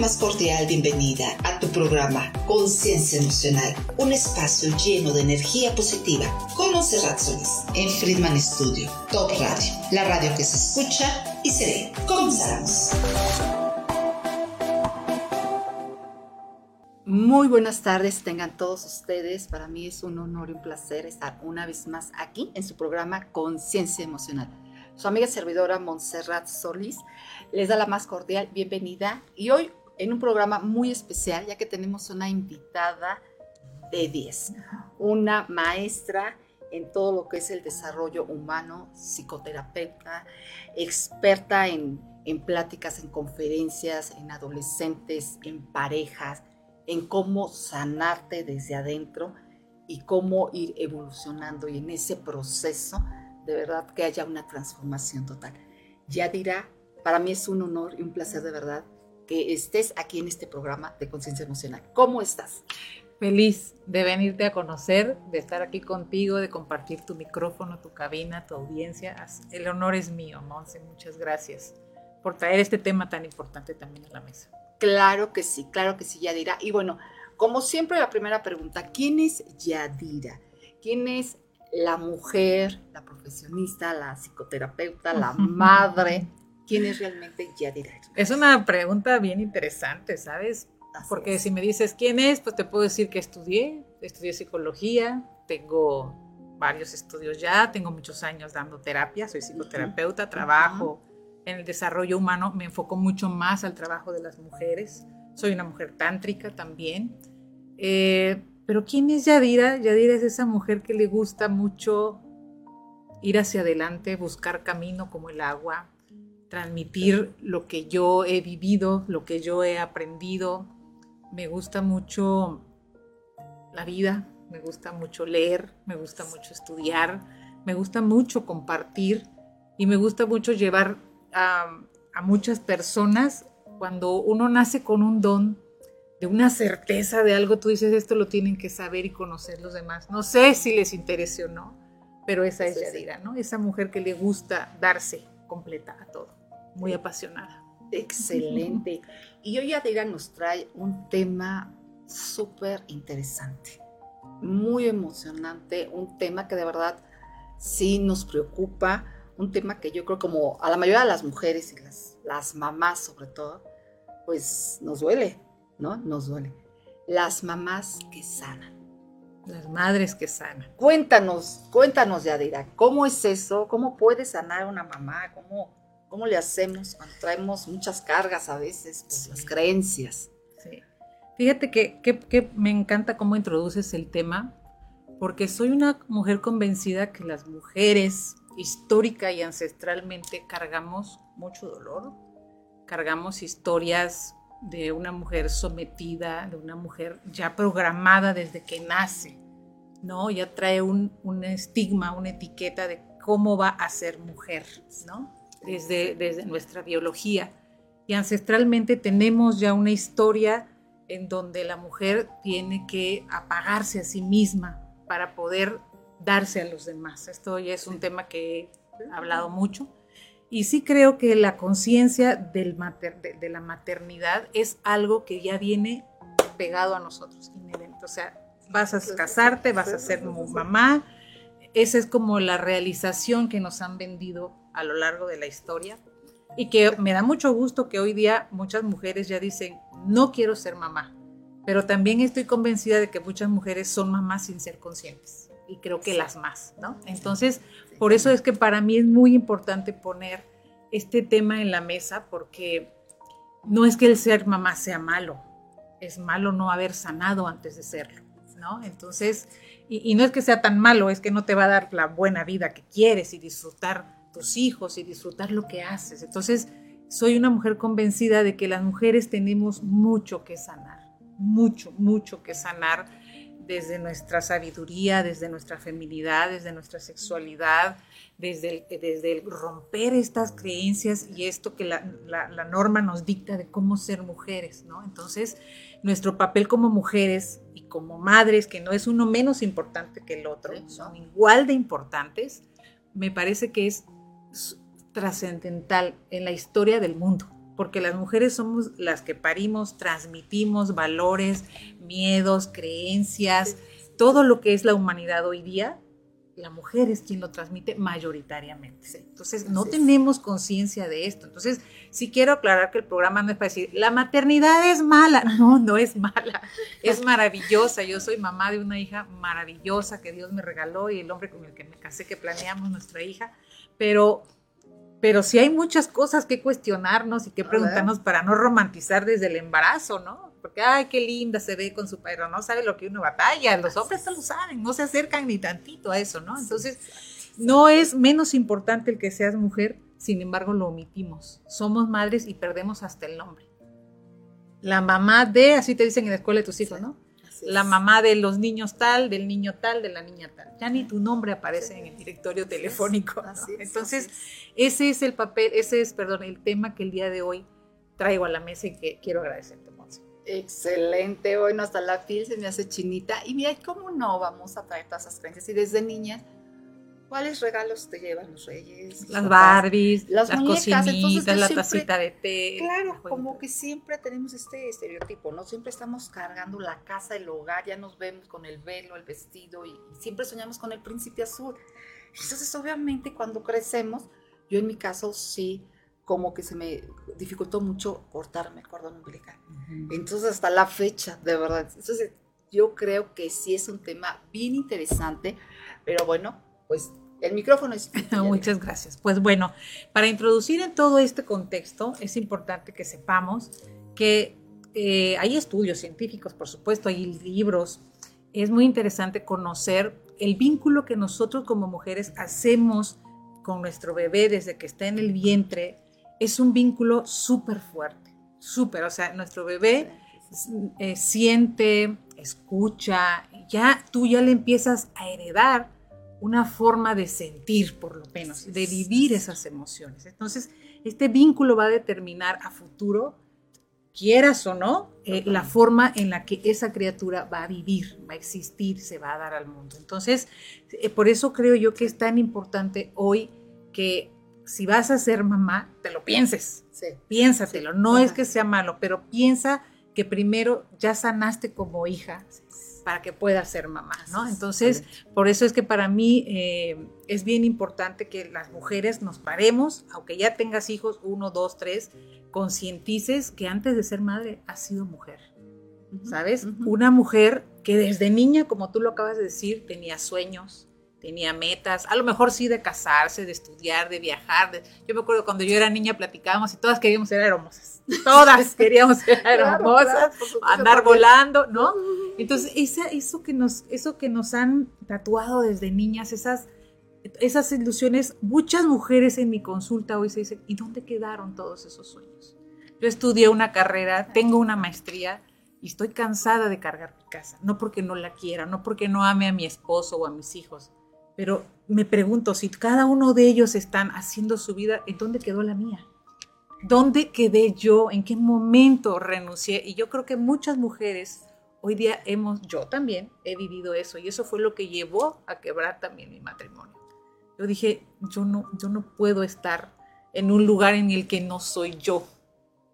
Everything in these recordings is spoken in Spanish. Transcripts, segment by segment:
más cordial bienvenida a tu programa Conciencia Emocional, un espacio lleno de energía positiva con Monserrat Solís en Friedman Studio, Top Radio, la radio que se escucha y se ve. Comenzamos. Muy buenas tardes, tengan todos ustedes. Para mí es un honor y un placer estar una vez más aquí en su programa Conciencia Emocional. Su amiga servidora Montserrat Solís les da la más cordial bienvenida y hoy en un programa muy especial ya que tenemos una invitada de 10, una maestra en todo lo que es el desarrollo humano, psicoterapeuta, experta en, en pláticas, en conferencias, en adolescentes, en parejas, en cómo sanarte desde adentro y cómo ir evolucionando y en ese proceso de verdad que haya una transformación total. Ya dirá para mí es un honor y un placer de verdad que estés aquí en este programa de conciencia emocional. ¿Cómo estás? Feliz de venirte a conocer, de estar aquí contigo, de compartir tu micrófono, tu cabina, tu audiencia. El honor es mío, Monse. Muchas gracias por traer este tema tan importante también a la mesa. Claro que sí, claro que sí, Yadira. Y bueno, como siempre, la primera pregunta, ¿quién es Yadira? ¿Quién es la mujer, la profesionista, la psicoterapeuta, la madre quién es realmente Yadira. Es una pregunta bien interesante, ¿sabes? Porque si me dices quién es, pues te puedo decir que estudié, estudié psicología, tengo varios estudios ya, tengo muchos años dando terapia, soy psicoterapeuta, trabajo en el desarrollo humano, me enfoco mucho más al trabajo de las mujeres, soy una mujer tántrica también. Eh, pero ¿quién es Yadira? Yadira es esa mujer que le gusta mucho ir hacia adelante, buscar camino como el agua, transmitir lo que yo he vivido, lo que yo he aprendido. Me gusta mucho la vida, me gusta mucho leer, me gusta mucho estudiar, me gusta mucho compartir y me gusta mucho llevar a, muchas personas cuando uno nace con un don de una certeza de algo, tú dices, esto lo tienen que saber y conocer los demás. No sé si les interese o no, pero esa es Yadira, ¿no? Esa mujer que le gusta darse completa a todo muy apasionada. Excelente. Y hoy Adira nos trae un tema súper interesante, muy emocionante, un tema que de verdad sí nos preocupa, un tema que yo creo como a la mayoría de las mujeres y las, las mamás sobre todo, pues nos duele, ¿no? Nos duele. Las mamás que sanan. Las madres que sanan. Cuéntanos, cuéntanos, Yadira, ¿cómo es eso? ¿Cómo puede sanar una mamá? ¿Cómo, ¿Cómo le hacemos cuando traemos muchas cargas a veces por las creencias? Sí. Fíjate que, que, me encanta cómo introduces el tema, porque soy una mujer convencida que las mujeres histórica y ancestralmente cargamos mucho dolor, cargamos historias de una mujer sometida, de una mujer ya programada desde que nace, ¿no? Ya trae un, un estigma, una etiqueta de cómo va a ser mujer, ¿no? Desde, desde nuestra biología. Y ancestralmente tenemos ya una historia en donde la mujer tiene que apagarse a sí misma para poder darse a los demás. Esto ya es un tema que he hablado mucho. Y sí creo que la conciencia de, de, la maternidad es algo que ya viene pegado a nosotros. O sea, vas a casarte, vas a ser mamá. Esa es como la realización que nos han vendido a lo largo de la historia. Y que me da mucho gusto que hoy día muchas mujeres ya dicen, no quiero ser mamá, pero también estoy convencida de que muchas mujeres son mamás sin ser conscientes. Y creo que las más, ¿no? Entonces, por eso es que para mí es muy importante poner este tema en la mesa porque no es que el ser mamá sea malo, es malo no haber sanado antes de serlo, ¿no? Entonces, y, y no es que sea tan malo, es que no te va a dar la buena vida que quieres y disfrutar tus hijos y disfrutar lo que haces. Entonces, soy una mujer convencida de que las mujeres tenemos mucho que sanar, mucho, mucho que sanar desde nuestra sabiduría, desde nuestra feminidad, desde nuestra sexualidad, desde el, desde el romper estas creencias y esto que la, la, norma nos dicta de cómo ser mujeres, ¿no? Entonces, nuestro papel como mujeres y como madres, que no es uno menos importante que el otro, son igual de importantes, me parece que es trascendental en la historia del mundo, porque las mujeres somos las que parimos, transmitimos valores, miedos, creencias, todo lo que es la humanidad hoy día, la mujer es quien lo transmite mayoritariamente. Entonces, no tenemos conciencia de esto. Entonces, sí quiero aclarar que el programa no es para decir, la maternidad es mala. No, no es mala. Es maravillosa. Yo soy mamá de una hija maravillosa que Dios me regaló y el hombre con el que me casé, que planeamos nuestra hija. Pero pero sí hay muchas cosas que cuestionarnos y que preguntarnos para no romantizar desde el embarazo, ¿no? Porque, ay, qué linda se ve con su padre, no sabe lo que uno batalla, los hombres no lo saben, no se acercan ni tantito a eso, ¿no? Entonces, no es menos importante el que seas mujer, sin embargo lo omitimos. Somos madres y perdemos hasta el nombre. La mamá de, así te dicen en la escuela de tus hijos, ¿no? La mamá de los niños tal, del niño tal, de la niña tal. Ya ni tu nombre aparece en el directorio telefónico. Entonces, ese es el papel, ese es, perdón, el tema que el día de hoy traigo a la mesa y que quiero agradecerte, Monse. Excelente, hoy no hasta la piel se me hace chinita. Y mira, ¿cómo no vamos a traer todas esas creencias? Y desde niña ¿Cuáles regalos te llevan los reyes? Las Barbies, las, cocinitas, la tacita de té. Claro, como que siempre tenemos este estereotipo, ¿no? Siempre estamos cargando la casa, el hogar, ya nos vemos con el velo, el vestido y, siempre soñamos con el príncipe azul. Entonces, obviamente, cuando crecemos, yo en mi caso sí, como que se me dificultó mucho cortarme el cordón umbilical. Entonces, hasta la fecha, de verdad. Entonces, yo creo que sí es un tema bien interesante, pero bueno, pues el micrófono es... Muchas gracias. Pues bueno, para introducir en todo este contexto es importante que sepamos que eh, hay estudios científicos, por supuesto, hay libros. Es muy interesante conocer el vínculo que nosotros como mujeres hacemos con nuestro bebé desde que está en el vientre. Es un vínculo súper fuerte, súper. O sea, nuestro bebé eh, siente, escucha, ya tú ya le empiezas a heredar una forma de sentir, por lo menos, de vivir esas emociones. Entonces, este vínculo va a determinar a futuro, quieras o no, eh, la forma en la que esa criatura va a vivir, va a existir, se va a dar al mundo. Entonces, eh, por eso creo yo que es tan importante hoy que si vas a ser mamá, te lo pienses. Piénsatelo. No es que sea malo, pero piensa que primero ya sanaste como hija, para que pueda ser mamá, ¿no? Entonces, por eso es que para mí eh, es bien importante que las mujeres nos paremos, aunque ya tengas hijos, uno, dos, tres, concientices que antes de ser madre has sido mujer, ¿sabes? Una mujer que desde niña, como tú lo acabas de decir, tenía sueños, tenía metas, a lo mejor sí de casarse, de estudiar, de viajar. yo me acuerdo cuando yo era niña platicábamos y todas queríamos ser hermosas. Todas queríamos ser hermosas, andar volando, ¿no? Entonces, eso, que nos, eso que nos han tatuado desde niñas, esas, esas ilusiones, muchas mujeres en mi consulta hoy se dicen, ¿y dónde quedaron todos esos sueños? Yo estudié una carrera, tengo una maestría y estoy cansada de cargar mi casa, no porque no la quiera, no porque no ame a mi esposo o a mis hijos, pero me pregunto, si cada uno de ellos están haciendo su vida, ¿en dónde quedó la mía? ¿Dónde quedé yo? ¿En qué momento renuncié? Y yo creo que muchas mujeres hoy día hemos, yo también he vivido eso y eso fue lo que llevó a quebrar también mi matrimonio. Yo dije, yo no, yo no puedo estar en un lugar en el que no soy yo,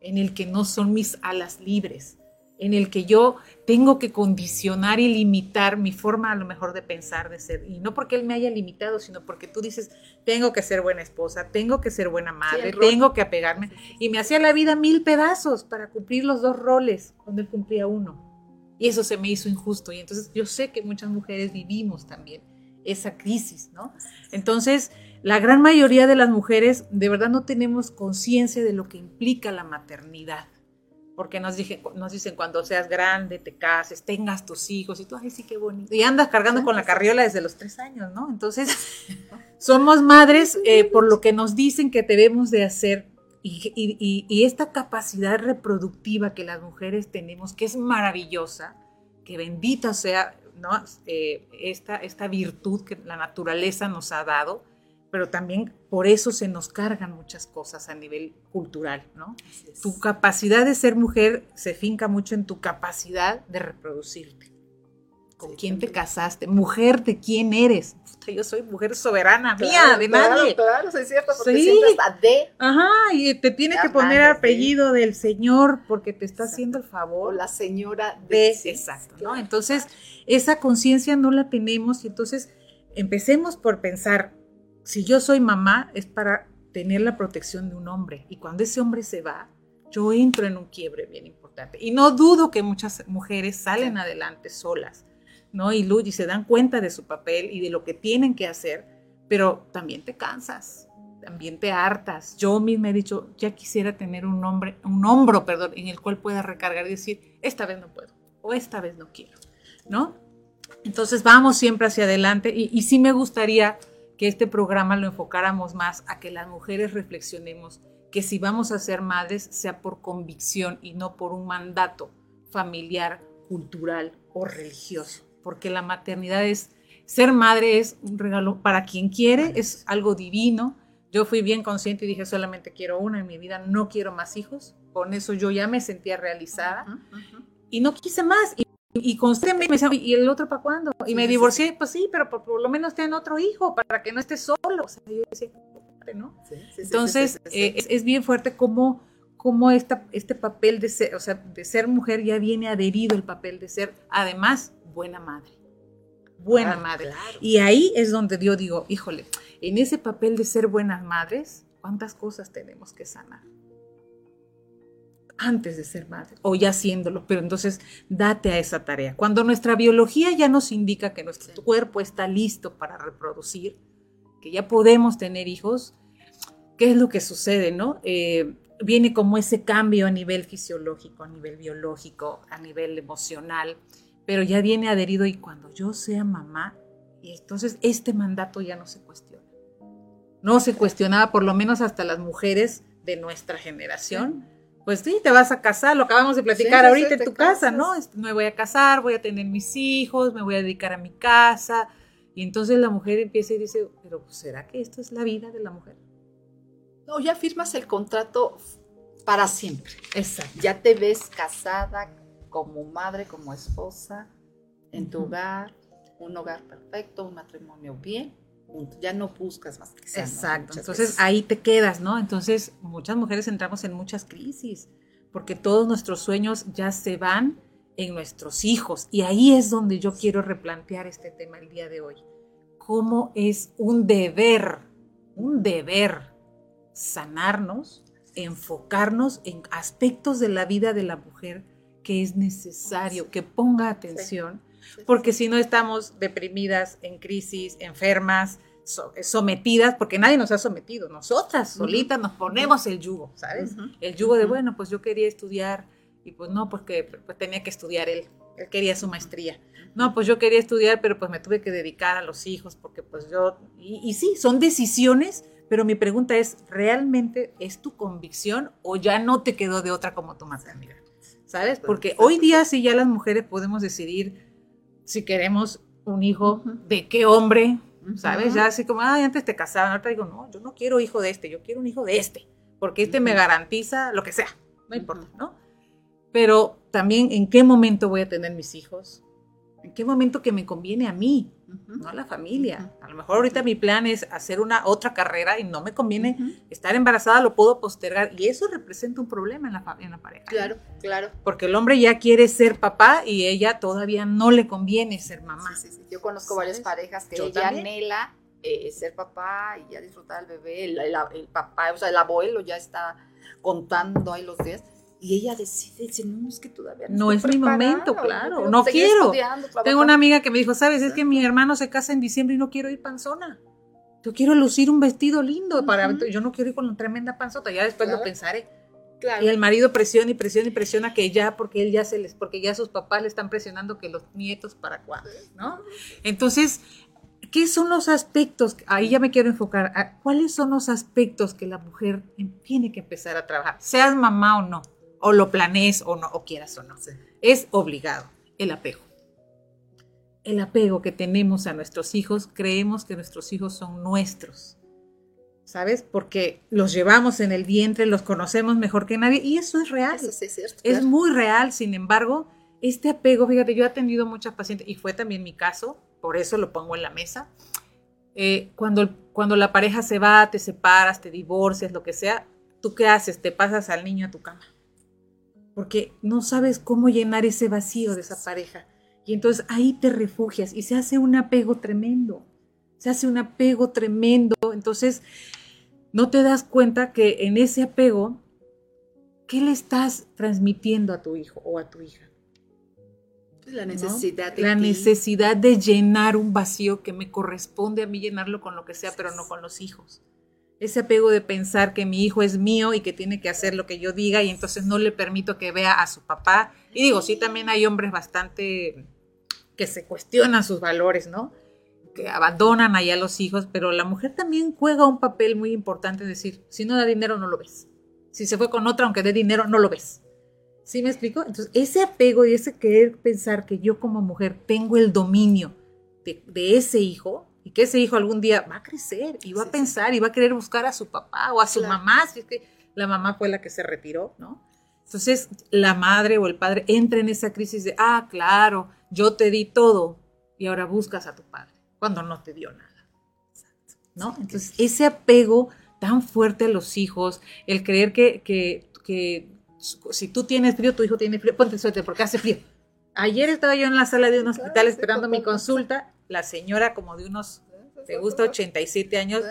en el que no son mis alas libres, en el que yo tengo que condicionar y limitar mi forma a lo mejor de pensar, de ser. Y no porque él me haya limitado, sino porque tú dices, tengo que ser buena esposa, tengo que ser buena madre, tengo que apegarme. Y me hacía la vida mil pedazos para cumplir los dos roles cuando él cumplía uno. Y eso se me hizo injusto. Y entonces yo sé que muchas mujeres vivimos también esa crisis, ¿no? Entonces, la gran mayoría de las mujeres de verdad no tenemos conciencia de lo que implica la maternidad porque nos, dije, nos dicen cuando seas grande, te cases, tengas tus hijos, y tú, ay, sí, qué bonito. Y andas cargando con la carriola desde los tres años, ¿no? Entonces, somos madres eh, por lo que nos dicen que debemos de hacer y, esta capacidad reproductiva que las mujeres tenemos, que es maravillosa, que bendita sea ¿no? Eh, esta, esta virtud que la naturaleza nos ha dado, pero también por eso se nos cargan muchas cosas a nivel cultural, ¿no? Tu capacidad de ser mujer se finca mucho en tu capacidad de reproducirte. ¿Con quién te casaste? Mujer, ¿de quién eres? yo soy mujer soberana mía, de nadie. Claro, es cierto, porque siempre está de. Ajá, y te tiene que poner apellido del señor porque te está haciendo el favor. O la señora de. exacto, ¿no? Entonces, esa conciencia no la tenemos y entonces empecemos por pensar, si yo soy mamá es para tener la protección de un hombre y cuando ese hombre se va, yo entro en un quiebre bien importante. Y no dudo que muchas mujeres salen adelante solas ¿no? Y y se dan cuenta de su papel y de lo que tienen que hacer, pero también te cansas, también te hartas. Yo misma he dicho, ya quisiera tener un, hombre, un hombro, perdón, en el cual pueda recargar y decir, esta vez no puedo o esta vez no quiero, ¿no? Entonces vamos siempre hacia adelante y, y sí me gustaría que este programa lo enfocáramos más a que las mujeres reflexionemos que si vamos a ser madres sea por convicción y no por un mandato familiar, cultural o religioso porque la maternidad es, ser madre es un regalo para quien quiere, es algo divino. Yo fui bien consciente y dije, solamente quiero una en mi vida, no quiero más hijos. Con eso yo ya me sentía realizada y no quise más. Y, y constantemente me decía, ¿y el otro para cuándo? Y me divorcié, pues sí, pero por, lo menos ten otro hijo para que no estés solo. O sea, yo decía, ¿no? Entonces, eh, es, es, bien fuerte cómo, cómo esta, este papel de ser, o sea, de ser mujer ya viene adherido el papel de ser, además, buena madre. Buena madre. Y ahí es donde yo digo, híjole, en ese papel de ser buenas madres, ¿cuántas cosas tenemos que sanar? Antes de ser madre o ya siéndolo, pero entonces date a esa tarea. Cuando nuestra biología ya nos indica que nuestro cuerpo está listo para reproducir, que ya podemos tener hijos, ¿qué es lo que sucede, no? Eh, viene como ese cambio a nivel fisiológico, a nivel biológico, a nivel emocional pero ya viene adherido y cuando yo sea mamá, y entonces este mandato ya no se cuestiona. No se cuestionaba, por lo menos hasta las mujeres de nuestra generación. Pues sí, te vas a casar, lo acabamos de platicar ahorita en tu casa, ¿no? Me voy a casar, voy a tener mis hijos, me voy a dedicar a mi casa. Y entonces la mujer empieza y dice, pero ¿será que esto es la vida de la mujer? No, ya firmas el contrato para siempre. Exacto. Ya te ves casada, como madre, como esposa, en tu hogar, un hogar perfecto, un matrimonio bien, ya no buscas más que Exacto, entonces ahí te quedas, ¿no? Entonces muchas mujeres entramos en muchas crisis, porque todos nuestros sueños ya se van en nuestros hijos, y ahí es donde yo quiero replantear este tema el día de hoy. ¿Cómo es un deber, un deber sanarnos, enfocarnos en aspectos de la vida de la mujer? que es necesario que ponga atención, porque si no estamos deprimidas, en crisis, enfermas, sometidas, porque nadie nos ha sometido, nosotras solitas nos ponemos el yugo, ¿sabes? El yugo de, bueno, pues yo quería estudiar y pues no, porque pues tenía que estudiar él, él quería su maestría. No, pues yo quería estudiar, pero pues me tuve que dedicar a los hijos, porque pues yo, y, y sí, son decisiones, pero mi pregunta es, ¿realmente es tu convicción o ya no te quedó de otra como tu maternidad? ¿sabes? Porque hoy día sí ya las mujeres podemos decidir si queremos un hijo de qué hombre, ¿sabes? Ya así como, ay, antes te casaban, ahorita digo, no, yo no quiero hijo de este, yo quiero un hijo de este, porque este me garantiza lo que sea, no importa, ¿no? Pero también en qué momento voy a tener mis hijos, en qué momento que me conviene a mí, no a la familia. A lo mejor ahorita mi plan es hacer una otra carrera y no me conviene estar embarazada, lo puedo postergar y eso representa un problema en la, en la pareja. Claro, claro. Porque el hombre ya quiere ser papá y ella todavía no le conviene ser mamá. Yo conozco varias parejas que ella anhela eh, ser papá y ya disfrutar al bebé, el, el, papá, o sea, el abuelo ya está contando ahí los días y ella decide, dice, no, es que todavía no, es mi momento, claro, no quiero. Tengo una amiga que me dijo, sabes, es que mi hermano se casa en diciembre y no quiero ir panzona. Yo quiero lucir un vestido lindo, para, yo no quiero ir con una tremenda panzota, ya después lo pensaré. Y el marido presiona y presiona y presiona que ya, porque él ya se les, porque ya sus papás le están presionando que los nietos para cuándo, ¿no? Entonces, ¿qué son los aspectos? Ahí ya me quiero enfocar. ¿Cuáles son los aspectos que la mujer tiene que empezar a trabajar? Seas mamá o no o lo planees o no, o quieras o no. Es obligado el apego. El apego que tenemos a nuestros hijos, creemos que nuestros hijos son nuestros. ¿Sabes? Porque los llevamos en el vientre, los conocemos mejor que nadie y eso es real. es, es muy real, sin embargo, este apego, fíjate, yo he atendido muchas pacientes y fue también mi caso, por eso lo pongo en la mesa. Eh, cuando, cuando la pareja se va, te separas, te divorcias, lo que sea, ¿tú qué haces? Te pasas al niño a tu cama. Porque no sabes cómo llenar ese vacío de esa pareja. Y entonces ahí te refugias y se hace un apego tremendo. Se hace un apego tremendo. Entonces, no te das cuenta que en ese apego, ¿qué le estás transmitiendo a tu hijo o a tu hija? La necesidad de La necesidad de llenar un vacío que me corresponde a mí llenarlo con lo que sea, pero no con los hijos. Ese apego de pensar que mi hijo es mío y que tiene que hacer lo que yo diga y entonces no le permito que vea a su papá. Y digo, sí, también hay hombres bastante que se cuestionan sus valores, ¿no? Que abandonan allá los hijos, pero la mujer también juega un papel muy importante en decir, si no da dinero no lo ves. Si se fue con otra, aunque dé dinero, no lo ves. ¿Sí me explico? Entonces, ese apego y ese querer pensar que yo como mujer tengo el dominio de, ese hijo y que ese hijo algún día va a crecer y va a pensar y va a querer buscar a su papá o a su mamá, si es que la mamá fue la que se retiró, ¿no? Entonces, la madre o el padre entra en esa crisis de, ah, claro, yo te di todo y ahora buscas a tu padre, cuando no te dio nada. ¿No? Entonces, ese apego tan fuerte a los hijos, el creer que, que, que si tú tienes frío, tu hijo tiene frío, ponte suéter porque hace frío. Ayer estaba yo en la sala de un hospital esperando mi consulta, la señora como de unos, te gusta, 87 años,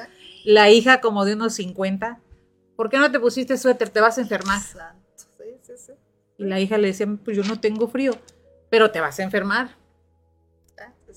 la hija como de unos 50. ¿Por qué no te pusiste suéter? Te vas a enfermar. Y la hija le decía, pues yo no tengo frío, pero te vas a enfermar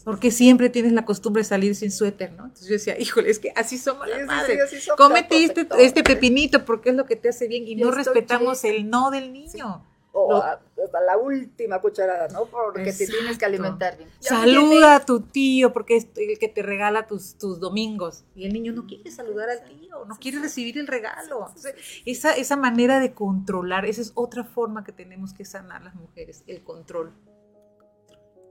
porque siempre tienes la costumbre de salir sin suéter, ¿no? Entonces yo decía, híjole, es que así somos las madres. Cómete este, este, pepinito porque es lo que te hace bien y no respetamos el no del niño. O hasta la última cucharada, ¿no? Porque te tienes que alimentar bien. Saluda a tu tío porque es el que te regala tus, tus domingos. Y el niño no quiere saludar al tío, no quiere recibir el regalo. esa, esa manera de controlar, esa es otra forma que tenemos que sanar las mujeres, el control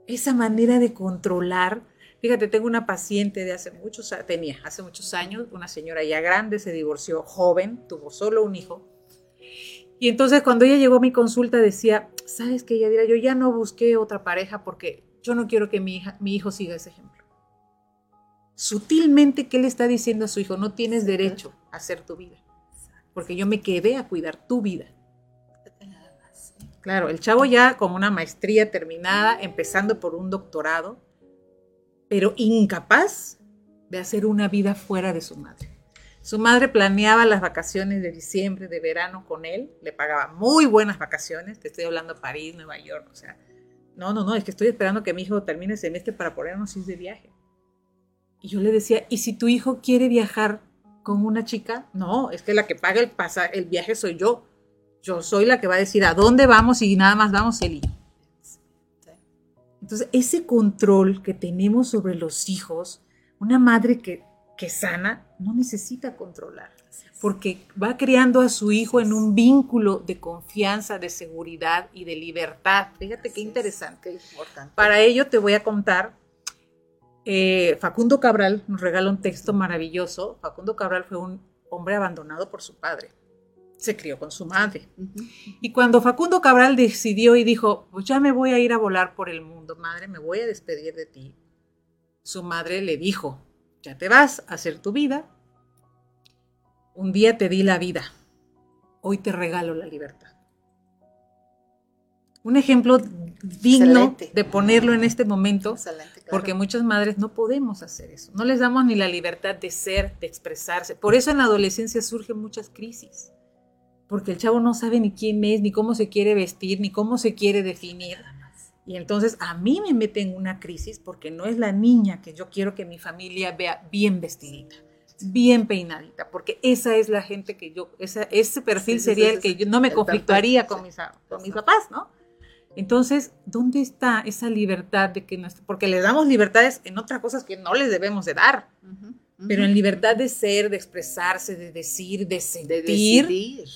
esa manera de controlar. Fíjate, tengo una paciente de hace muchos, tenía hace muchos años, una señora ya grande, se divorció joven, tuvo solo un hijo. Y entonces cuando ella llegó a mi consulta decía, ¿sabes qué? Ella dirá, yo ya no busqué otra pareja porque yo no quiero que mi, hija, mi hijo siga ese ejemplo. Sutilmente, ¿qué le está diciendo a su hijo? No tienes derecho a hacer tu vida, porque yo me quedé a cuidar tu vida. Claro, el chavo ya con una maestría terminada, empezando por un doctorado, pero incapaz de hacer una vida fuera de su madre. Su madre planeaba las vacaciones de diciembre, de verano con él, le pagaba muy buenas vacaciones, te estoy hablando París, Nueva York, o sea, no, no, no, es que estoy esperando que mi hijo termine el semestre para ponernos ir de viaje. Y yo le decía, ¿y si tu hijo quiere viajar con una chica? No, es que la que paga el, el viaje soy yo. Yo soy la que va a decir a dónde vamos y nada más vamos él y. Entonces, ese control que tenemos sobre los hijos, una madre que, que sana, no necesita controlar, porque va creando a su hijo en un vínculo de confianza, de seguridad y de libertad. Fíjate qué interesante. Para ello te voy a contar, eh, Facundo Cabral nos regala un texto maravilloso. Facundo Cabral fue un hombre abandonado por su padre se crió con su madre. Y cuando Facundo Cabral decidió y dijo, pues ya me voy a ir a volar por el mundo, madre, me voy a despedir de ti, su madre le dijo, ya te vas a hacer tu vida, un día te di la vida, hoy te regalo la libertad. Un ejemplo digno de ponerlo en este momento, porque muchas madres no podemos hacer eso, no les damos ni la libertad de ser, de expresarse. Por eso en la adolescencia surgen muchas crisis porque el chavo no sabe ni quién es, ni cómo se quiere vestir, ni cómo se quiere definir. Y entonces a mí me mete en una crisis porque no es la niña que yo quiero que mi familia vea bien vestidita, bien peinadita, porque esa es la gente que yo, ese perfil sería el que yo no me conflictuaría con mis, con mis papás, ¿no? Entonces, ¿dónde está esa libertad de que nuestro, porque le damos libertades en otras cosas que no les debemos de dar, pero en libertad de ser, de expresarse, de decir, de sentir, de decidir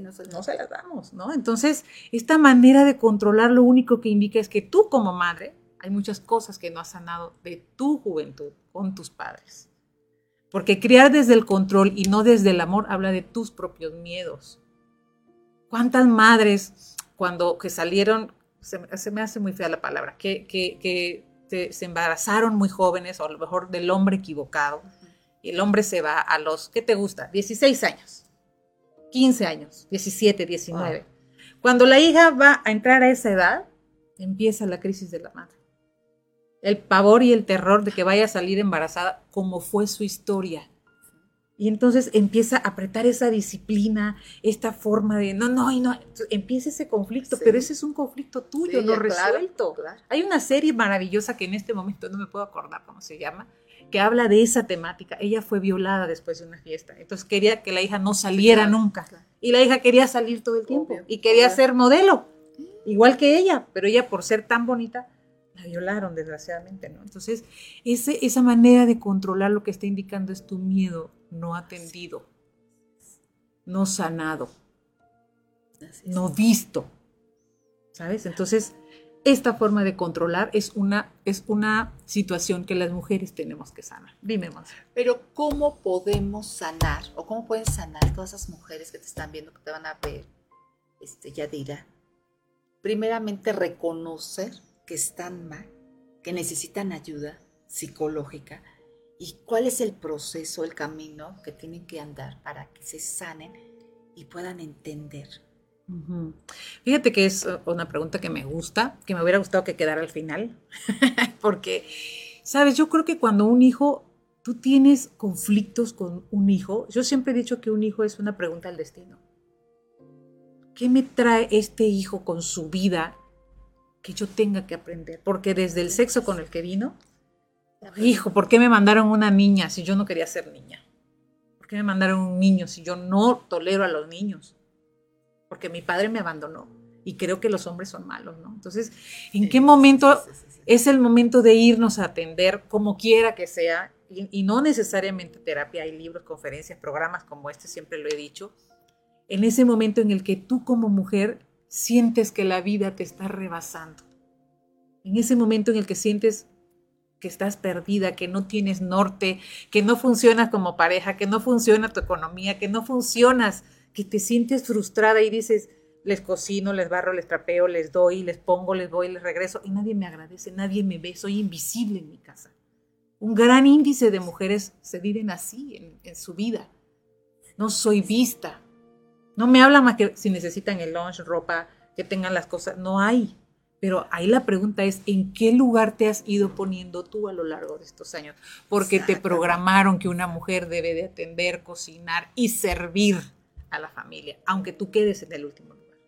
no, se las damos, ¿no? Entonces, esta manera de controlar lo único que indica es que tú como madre, hay muchas cosas que no has sanado de tu juventud con tus padres. Porque criar desde el control y no desde el amor habla de tus propios miedos. ¿Cuántas madres cuando que salieron se, me hace muy fea la palabra, que, que, se embarazaron muy jóvenes o a lo mejor del hombre equivocado. Y el hombre se va a los, ¿qué te gusta? 16 años, 15 años, 17, 19. Cuando la hija va a entrar a esa edad, empieza la crisis de la madre. El pavor y el terror de que vaya a salir embarazada, como fue su historia. Y entonces empieza a apretar esa disciplina, esta forma de, no, no, y no, empieza ese conflicto, pero ese es un conflicto tuyo, no resuelto. Hay una serie maravillosa que en este momento no me puedo acordar cómo se llama, que habla de esa temática. Ella fue violada después de una fiesta, entonces quería que la hija no saliera nunca. Y la hija quería salir todo el tiempo y quería ser modelo, igual que ella, pero ella por ser tan bonita la violaron, desgraciadamente, ¿no? Entonces, ese, esa manera de controlar lo que está indicando es tu miedo no atendido, no sanado, no visto, ¿sabes? Entonces, esta forma de controlar es una, es una situación que las mujeres tenemos que sanar. Dime, Monse. Pero, ¿cómo podemos sanar o cómo pueden sanar todas esas mujeres que te están viendo, que te van a ver, este, Yadira? Primeramente, reconocer que están mal, que necesitan ayuda psicológica y cuál es el proceso, el camino que tienen que andar para que se sanen y puedan entender. Fíjate que es uh, una pregunta que me gusta, que me hubiera gustado que quedara al final, porque, sabes, yo creo que cuando un hijo, tú tienes conflictos con un hijo, yo siempre he dicho que un hijo es una pregunta al destino. ¿Qué me trae este hijo con su vida que yo tenga que aprender, porque desde el sexo con el que vino, hijo, ¿por qué me mandaron una niña si yo no quería ser niña? ¿Por qué me mandaron un niño si yo no tolero a los niños? Porque mi padre me abandonó y creo que los hombres son malos, ¿no? Entonces, ¿en qué momento es el momento de irnos a atender como quiera que sea? Y, y no necesariamente terapia, hay libros, conferencias, programas como este, siempre lo he dicho, en ese momento en el que tú como mujer sientes que la vida te está rebasando. En ese momento en el que sientes que estás perdida, que no tienes norte, que no funcionas como pareja, que no funciona tu economía, que no funcionas, que te sientes frustrada y dices, les cocino, les barro, les trapeo, les doy, les pongo, les voy, les regreso y nadie me agradece, nadie me ve, soy invisible en mi casa. Un gran índice de mujeres se viven así en, en su vida. No soy vista, no me hablan más que si necesitan el lunch, ropa, que tengan las cosas. No hay. Pero ahí la pregunta es, ¿en qué lugar te has ido poniendo tú a lo largo de estos años? Porque te programaron que una mujer debe de atender, cocinar y servir a la familia, aunque tú quedes en el último lugar.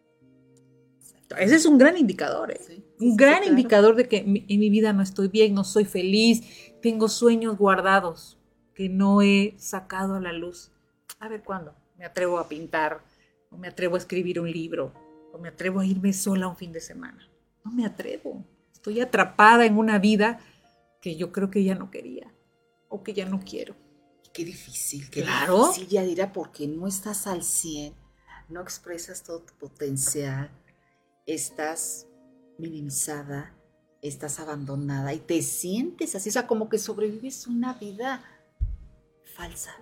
Ese es un gran indicador, ¿eh? un gran indicador de que en mi vida no estoy bien, no soy feliz, tengo sueños guardados que no he sacado a la luz. A ver cuándo me atrevo a pintar, o me atrevo a escribir un libro, o me atrevo a irme sola un fin de semana. No me atrevo. Estoy atrapada en una vida que yo creo que ya no quería o que ya no quiero. Qué difícil, qué claro. difícil, ya dirá, porque no estás al 100, no expresas todo tu potencial, estás minimizada, estás abandonada y te sientes así, o sea, como que sobrevives una vida falsa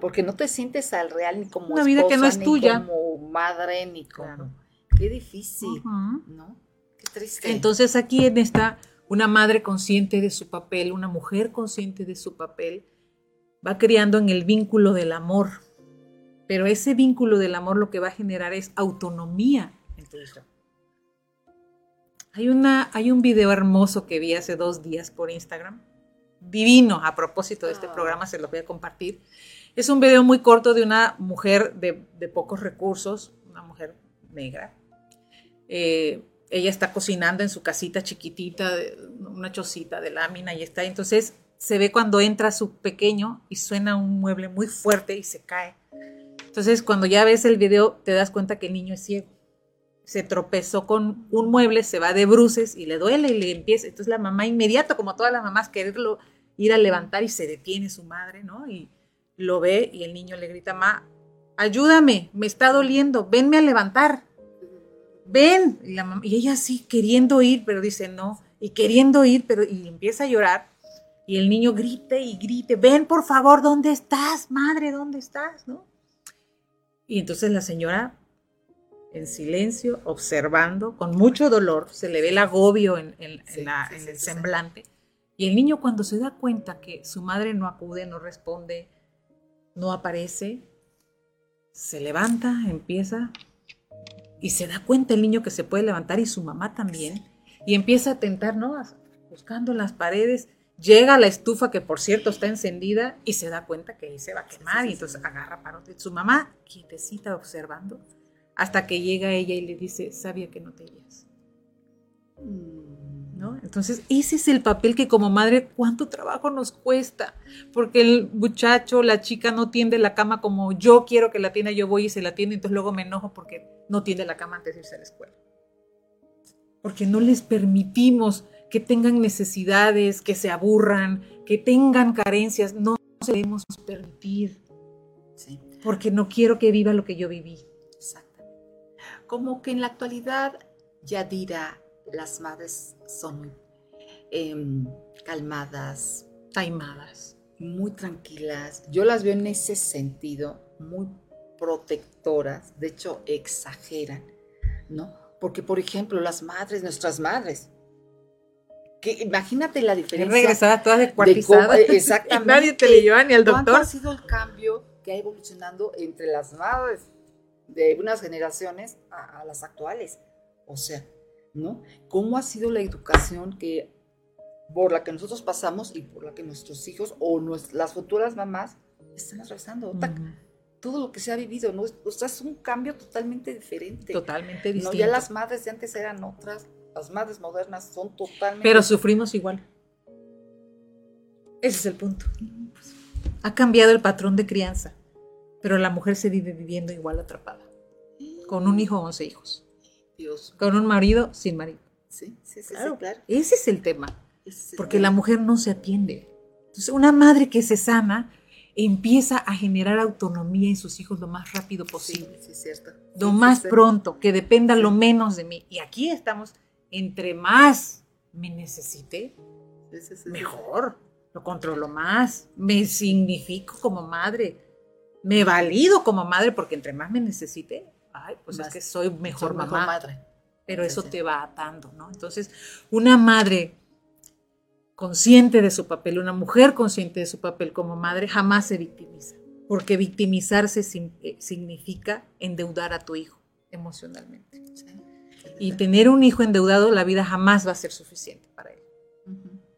porque no te sientes al real ni como una vida que no es ni tuya. como madre, ni como... Qué difícil, ¿no? Qué triste. Entonces aquí está una madre consciente de su papel, una mujer consciente de su papel, va criando en el vínculo del amor. Pero ese vínculo del amor lo que va a generar es autonomía en tu hija. Hay, una, hay un video hermoso que vi hace dos días por Instagram, divino a propósito de este ah. programa, se lo voy a compartir, es un video muy corto de una mujer de, pocos recursos, una mujer negra. Eh, ella está cocinando en su casita chiquitita, una chocita de lámina y está. Entonces se ve cuando entra su pequeño y suena un mueble muy fuerte y se cae. Entonces cuando ya ves el video te das cuenta que el niño es ciego. Se tropezó con un mueble, se va de bruces y le duele y le empieza. Entonces la mamá inmediato, como todas las mamás, quererlo ir a levantar y se detiene su madre, ¿no? Y, lo ve y el niño le grita, ma, ayúdame, me está doliendo, venme a levantar, ven. Y, y ella sí, queriendo ir, pero dice no, y queriendo ir, pero y empieza a llorar. Y el niño grite y grite, ven por favor, ¿dónde estás, madre? ¿Dónde estás? ¿No? Y entonces la señora en silencio, observando, con mucho dolor, se le ve el agobio en, en- en Sí, la- sí, en sí, el semblante. Y el niño cuando se da cuenta que su madre no acude, no responde, no aparece, se levanta, empieza y se da cuenta el niño que se puede levantar y su mamá también. Y empieza a tentar, ¿no? Buscando las paredes. Llega a la estufa que por cierto está encendida y se da cuenta que ahí se va a quemar sí, sí, y entonces agarra parote. Su mamá quietecita observando hasta que llega ella y le dice, sabía que no te irías. Mm, ¿no? Entonces, ese es el papel que como madre, ¿cuánto trabajo nos cuesta? Porque el muchacho, la chica no tiende la cama como yo quiero que la tienda, yo voy y se la tiende, entonces luego me enojo porque no tiende la cama antes de irse a la escuela. Porque no les permitimos que tengan necesidades, que se aburran, que tengan carencias, no se debemos permitir, Sí, porque no quiero que viva lo que yo viví. exactamente. Como que en la actualidad, Yadira, las madres son muy em, calmadas, Taimadas. muy tranquilas. Yo las veo en ese sentido, muy protectoras, de hecho exageran, ¿no? Porque, por ejemplo, las madres, nuestras madres, que imagínate la diferencia. regresaba toda de descuartizada. cómo- exactamente. Y nadie te le llevaba ni al ¿Cuánto doctor. ha sido el cambio que ha evolucionando entre las madres de unas generaciones a, a las actuales? O sea, ¿no? ¿Cómo ha sido la educación que por la que nosotros pasamos y por la que nuestros hijos o nues- las futuras mamás están atravesando? Tac, Ujú. Todo lo que se ha vivido, ¿no? O sea, es un cambio totalmente diferente. Totalmente ¿no? distinto. Ya las madres de antes eran otras, las madres modernas son totalmente... Pero sufrimos igual. Ese es el punto. Ha cambiado el patrón de crianza, pero la mujer se vive viviendo igual atrapada, con un hijo o once hijos, Dios, con un marido sin marido. sí, sí, sí, Claro. sí, claro. Ese es el tema, Ese es el porque tema. la mujer no se atiende. Entonces, una madre que se sana empieza a generar autonomía en sus hijos lo más rápido posible. Sí, sí, cierto. lo Sí, más pronto, que dependa lo menos de mí. Y aquí estamos, entre más me necesite, Sí, sí, sí, sí. mejor, lo controlo más, me significo como madre, me valido como madre porque entre más me necesite, ay, pues Más- es que soy mejor Soy mamá, madre. pero eso te va atando, ¿no? Entonces, una madre consciente de su papel, una mujer consciente de su papel como madre, jamás se victimiza, porque victimizarse eh, significa endeudar a tu hijo emocionalmente. Sí. Y tener un hijo endeudado, la vida jamás va a ser suficiente para él.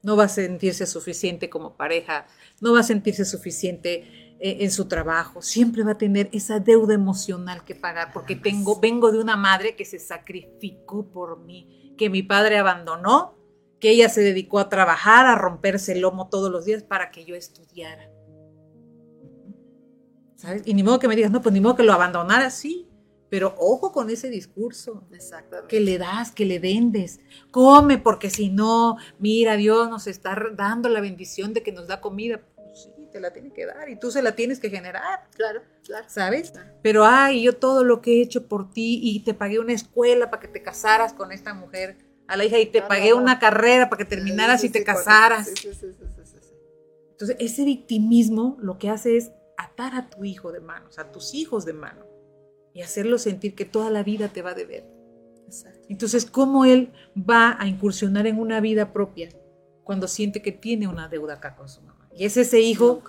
No va a sentirse suficiente como pareja, no va a sentirse suficiente eh, en su trabajo, siempre va a tener esa deuda emocional que pagar, porque tengo, vengo de una madre que se sacrificó por mí, que mi padre abandonó, que ella se dedicó a trabajar, a romperse el lomo todos los días para que yo estudiara. ¿Sabes? Y ni modo que me digas, no, pues ni modo que lo abandonara, sí, pero ojo con ese discurso que le das, que le vendes. Come, porque si no, mira, Dios nos está dando la bendición de que nos da comida. Pues sí, te la tiene que dar y tú se la tienes que generar, Claro, claro. ¿sabes? Claro. Pero, ay, yo todo lo que he hecho por ti y te pagué una escuela para que te casaras con esta mujer, a la hija, y te No, pagué no. una carrera para que terminaras Sí, y te casaras. Sí. Entonces, ese victimismo lo que hace es atar a tu hijo de manos, a tus hijos de mano, y hacerlo sentir que toda la vida te va a deber. Exacto. Entonces, ¿cómo él va a incursionar en una vida propia cuando siente que tiene una deuda acá con su mamá? Y es ese hijo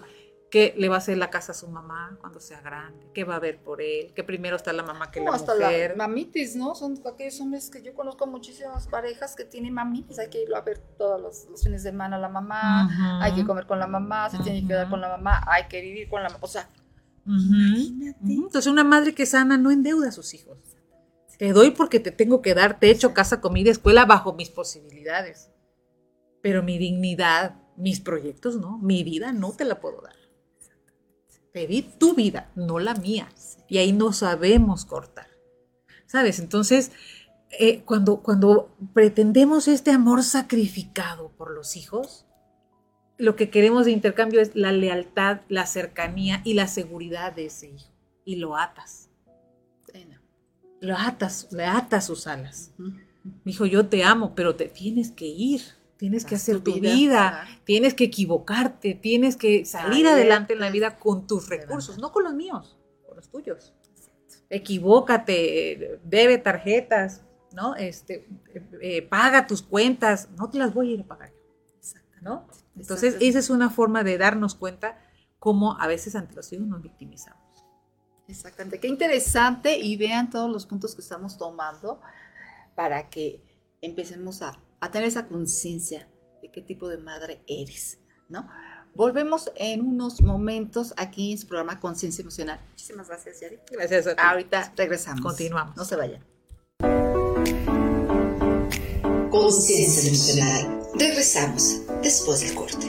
que le va a hacer la casa a su mamá cuando sea grande, que va a ver por él, que primero está la mamá que No, la hasta mujer. la mamitis, ¿no? Son aquellos hombres que yo conozco muchísimas parejas que tienen mamitis. Hay que irlo a ver todos los, los fines de semana a la mamá. Ujú, Hay que comer con la mamá, se tiene que quedar Ujú. con la mamá, hay que vivir con la mamá. O sea, imagínate. Entonces, una madre que sana no endeuda a sus hijos. Te doy porque te tengo que dar techo, casa, comida, escuela bajo mis posibilidades. Pero mi dignidad, mis proyectos, no. Mi vida no te la puedo dar. Te di tu vida, no la mía. Y ahí no sabemos cortar. ¿Sabes? Entonces, eh, cuando, cuando pretendemos este amor sacrificado por los hijos, lo que queremos de intercambio es la lealtad, la cercanía y la seguridad de ese hijo. Y lo atas. Lo atas, le atas sus alas. Ujú. Dijo, yo te amo, pero te tienes que ir. Tienes que Haz hacer tu vida. tienes que equivocarte, tienes que salir Adelante. adelante en la vida con tus recursos, no con los míos, con los tuyos. equivócate, debe tarjetas, ¿no? Este, eh, paga tus cuentas, no te las voy a ir a pagar ¿no? Entonces, esa es una forma de darnos cuenta cómo a veces ante los hijos nos victimizamos. Exactamente, qué interesante y vean todos los puntos que estamos tomando para que empecemos a, a tener esa conciencia de qué tipo de madre eres, ¿no? Volvemos en unos momentos aquí en su programa Conciencia Emocional. Muchísimas gracias, Yari. Gracias a ti. Ahorita regresamos. Continuamos. No se vayan. Conciencia Emocional. Regresamos después del corte.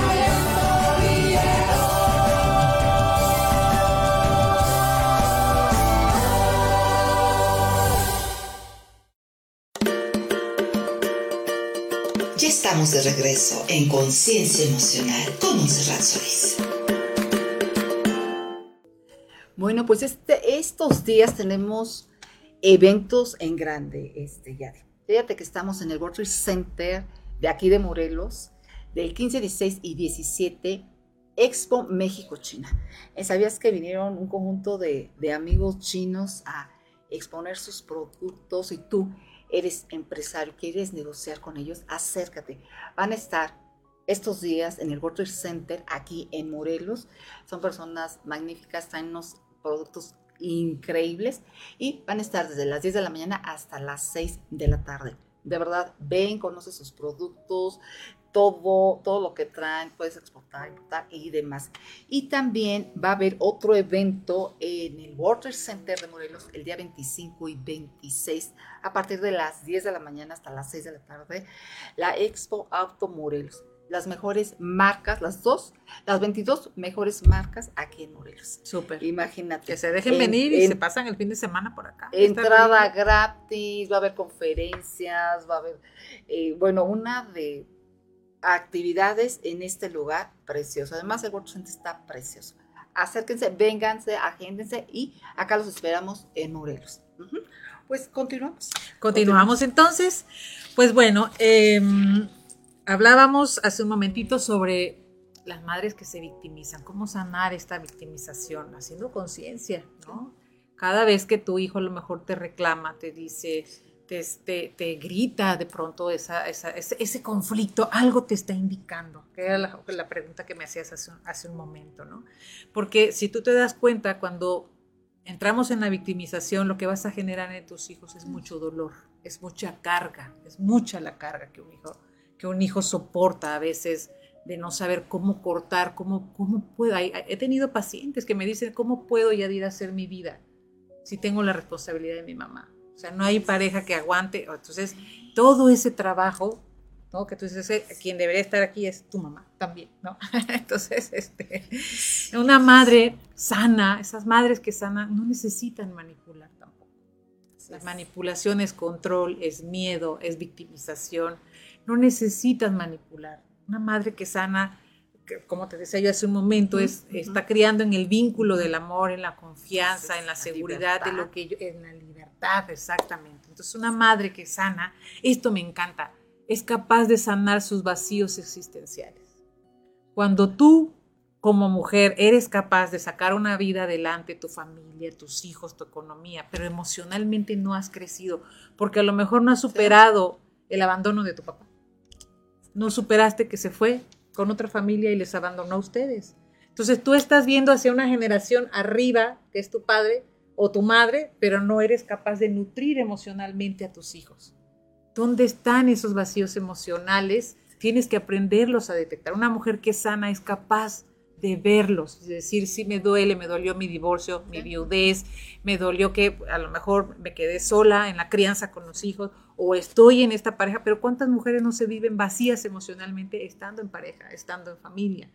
Estamos de regreso en Conciencia Emocional con Monserrat Solís. Bueno, pues este, estos días tenemos eventos en grande, este, ya. Fíjate que estamos en el World Trade Center de aquí de Morelos, del 15, 16 y 17, Expo México China. Eh, ¿Sabías que vinieron un conjunto de, de amigos chinos a exponer sus productos y tú eres empresario, quieres negociar con ellos, acércate. Van a estar estos días en el World Center aquí en Morelos. Son personas magníficas, traen unos productos increíbles y van a estar desde las 10 de la mañana hasta las 6 de la tarde. De verdad, ven, conoce sus productos, todo, todo lo que traen, puedes exportar, importar y demás. Y también va a haber otro evento en el Water Center de Morelos el día 25 y 26 a partir de las 10 de la mañana hasta las 6 de la tarde, la Expo Auto Morelos. Las mejores marcas, las dos, las 22 mejores marcas aquí en Morelos. Súper. Imagínate. Que se dejen venir y se pasan el fin de semana por acá. Entrada gratis, va a haber conferencias, va a haber, eh, bueno, una de actividades en este lugar precioso. Además, el World Center está precioso. Acérquense, vénganse, agéndense y acá los esperamos en Morelos. Pues continuamos. Continuamos entonces. Pues bueno, em, hablábamos hace un momentito sobre las madres que se victimizan, cómo sanar esta victimización, haciendo conciencia, ¿no? Cada vez que tu hijo a lo mejor te reclama, te dice, te, grita de pronto esa, ese, conflicto, algo te está indicando, que era la, pregunta que me hacías hace, hace, un momento, ¿no? Porque si tú te das cuenta, cuando entramos en la victimización, lo que vas a generar en tus hijos es mucho dolor, es mucha carga, es mucha la carga que un hijo, que un hijo soporta a veces de no saber cómo cortar, cómo, cómo puedo. He tenido pacientes que me dicen, ¿cómo puedo ya ir a hacer mi vida si tengo la responsabilidad de mi mamá? O sea, no hay pareja que aguante. Entonces, todo ese trabajo ¿no? Que tú dices, "Eh, quien debería estar aquí es tu mamá también, ¿no? Entonces, este, una madre sana, esas madres que sanan, no necesitan manipular tampoco. La manipulación es control, es miedo, es victimización. No necesitas manipular. Una madre que sana, como te decía yo hace un momento, es, está criando en el vínculo del amor, en la confianza, en la La seguridad de lo que yo, en la libertad, exactamente. Entonces, una madre que sana, esto me encanta, es capaz de sanar sus vacíos existenciales. Cuando tú, como mujer, eres capaz de sacar una vida adelante, tu familia, tus hijos, tu economía, pero emocionalmente no has crecido, porque a lo mejor no has superado el abandono de tu papá. No superaste que se fue con otra familia y les abandonó a ustedes. Entonces tú estás viendo hacia una generación arriba, que es tu padre o tu madre, pero no eres capaz de nutrir emocionalmente a tus hijos. ¿Dónde están esos vacíos emocionales? Tienes que aprenderlos a detectar. Una mujer que es sana es capaz de verlos, es decir, sí me duele, me dolió mi divorcio, mi viudez, me dolió que a lo mejor me quedé sola en la crianza con los hijos o estoy en esta pareja, pero ¿cuántas mujeres no se viven vacías emocionalmente estando en pareja, estando en familia?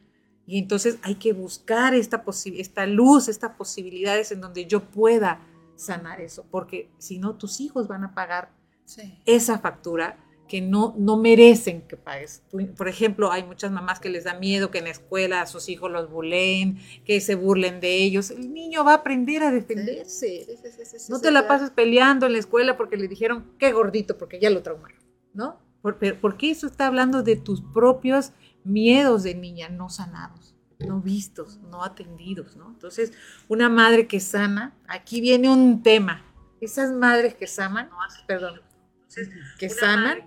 Y entonces hay que buscar esta, esta luz, estas posibilidades en donde yo pueda sanar eso, porque si no, tus hijos van a pagar Sí. esa factura que no, no merecen que pagues. Por ejemplo, hay muchas mamás que les da miedo que en la escuela a sus hijos los buleen, que se burlen de ellos. El niño va a aprender a defenderse. Sí, sí, sí, No te la pases peleando en la escuela porque le dijeron qué gordito, porque ya lo traumaron, ¿no? Por- pero- Porque eso está hablando de tus propios miedos de niña no sanados, no vistos, no atendidos, ¿no? Entonces, una madre que sana, aquí viene un tema. Esas madres que sanan, perdón, que sanan,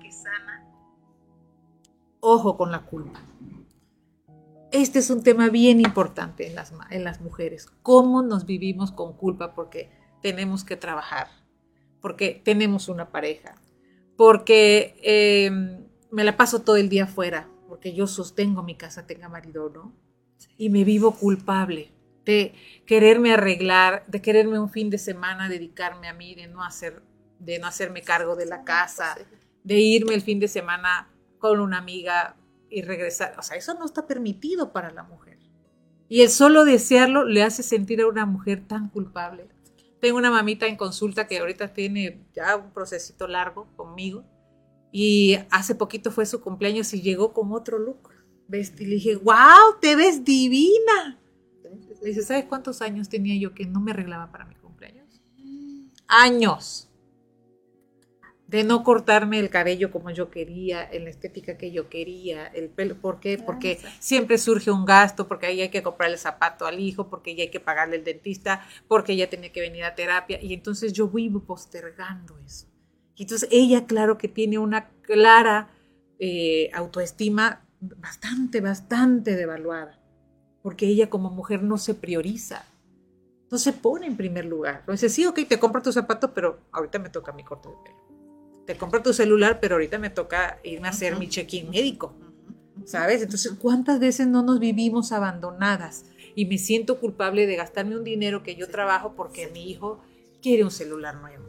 ojo con la culpa. Este es un tema bien importante en las, en las mujeres. ¿Cómo nos vivimos con culpa? Porque tenemos que trabajar, porque tenemos una pareja, porque eh, me la paso todo el día afuera, porque yo sostengo mi casa, tenga marido o no, y me vivo culpable de quererme arreglar, de quererme un fin de semana dedicarme a mí, de no hacer, de no hacerme cargo de la casa, de irme el fin de semana con una amiga y regresar. O sea, eso no está permitido para la mujer. Y el solo desearlo le hace sentir a una mujer tan culpable. Tengo una mamita en consulta que ahorita tiene ya un procesito largo conmigo y hace poquito fue su cumpleaños y llegó con otro look. Y le dije, wow, te ves divina. Le dice, ¿sabes cuántos años tenía yo que no me arreglaba para mi cumpleaños? Años de no cortarme el cabello como yo quería, en la estética que yo quería, el pelo. ¿Por qué? Porque Claro. siempre surge un gasto, porque ahí hay que comprarle zapato al hijo, porque ya hay que pagarle el dentista, porque ya tenía que venir a terapia. Y entonces yo vivo postergando eso. Y entonces ella, claro que tiene una clara eh, autoestima bastante, bastante devaluada, porque ella como mujer no se prioriza, no se pone en primer lugar. Entonces, sí, ok, te compro tu zapato, pero ahorita me toca mi corte de pelo. Te compro tu celular, pero ahorita me toca irme a hacer mi check-in médico. ¿Sabes? Entonces, ¿cuántas veces no nos vivimos abandonadas? Y me siento culpable de gastarme un dinero que yo Sí, trabajo porque sí. mi hijo quiere un celular nuevo.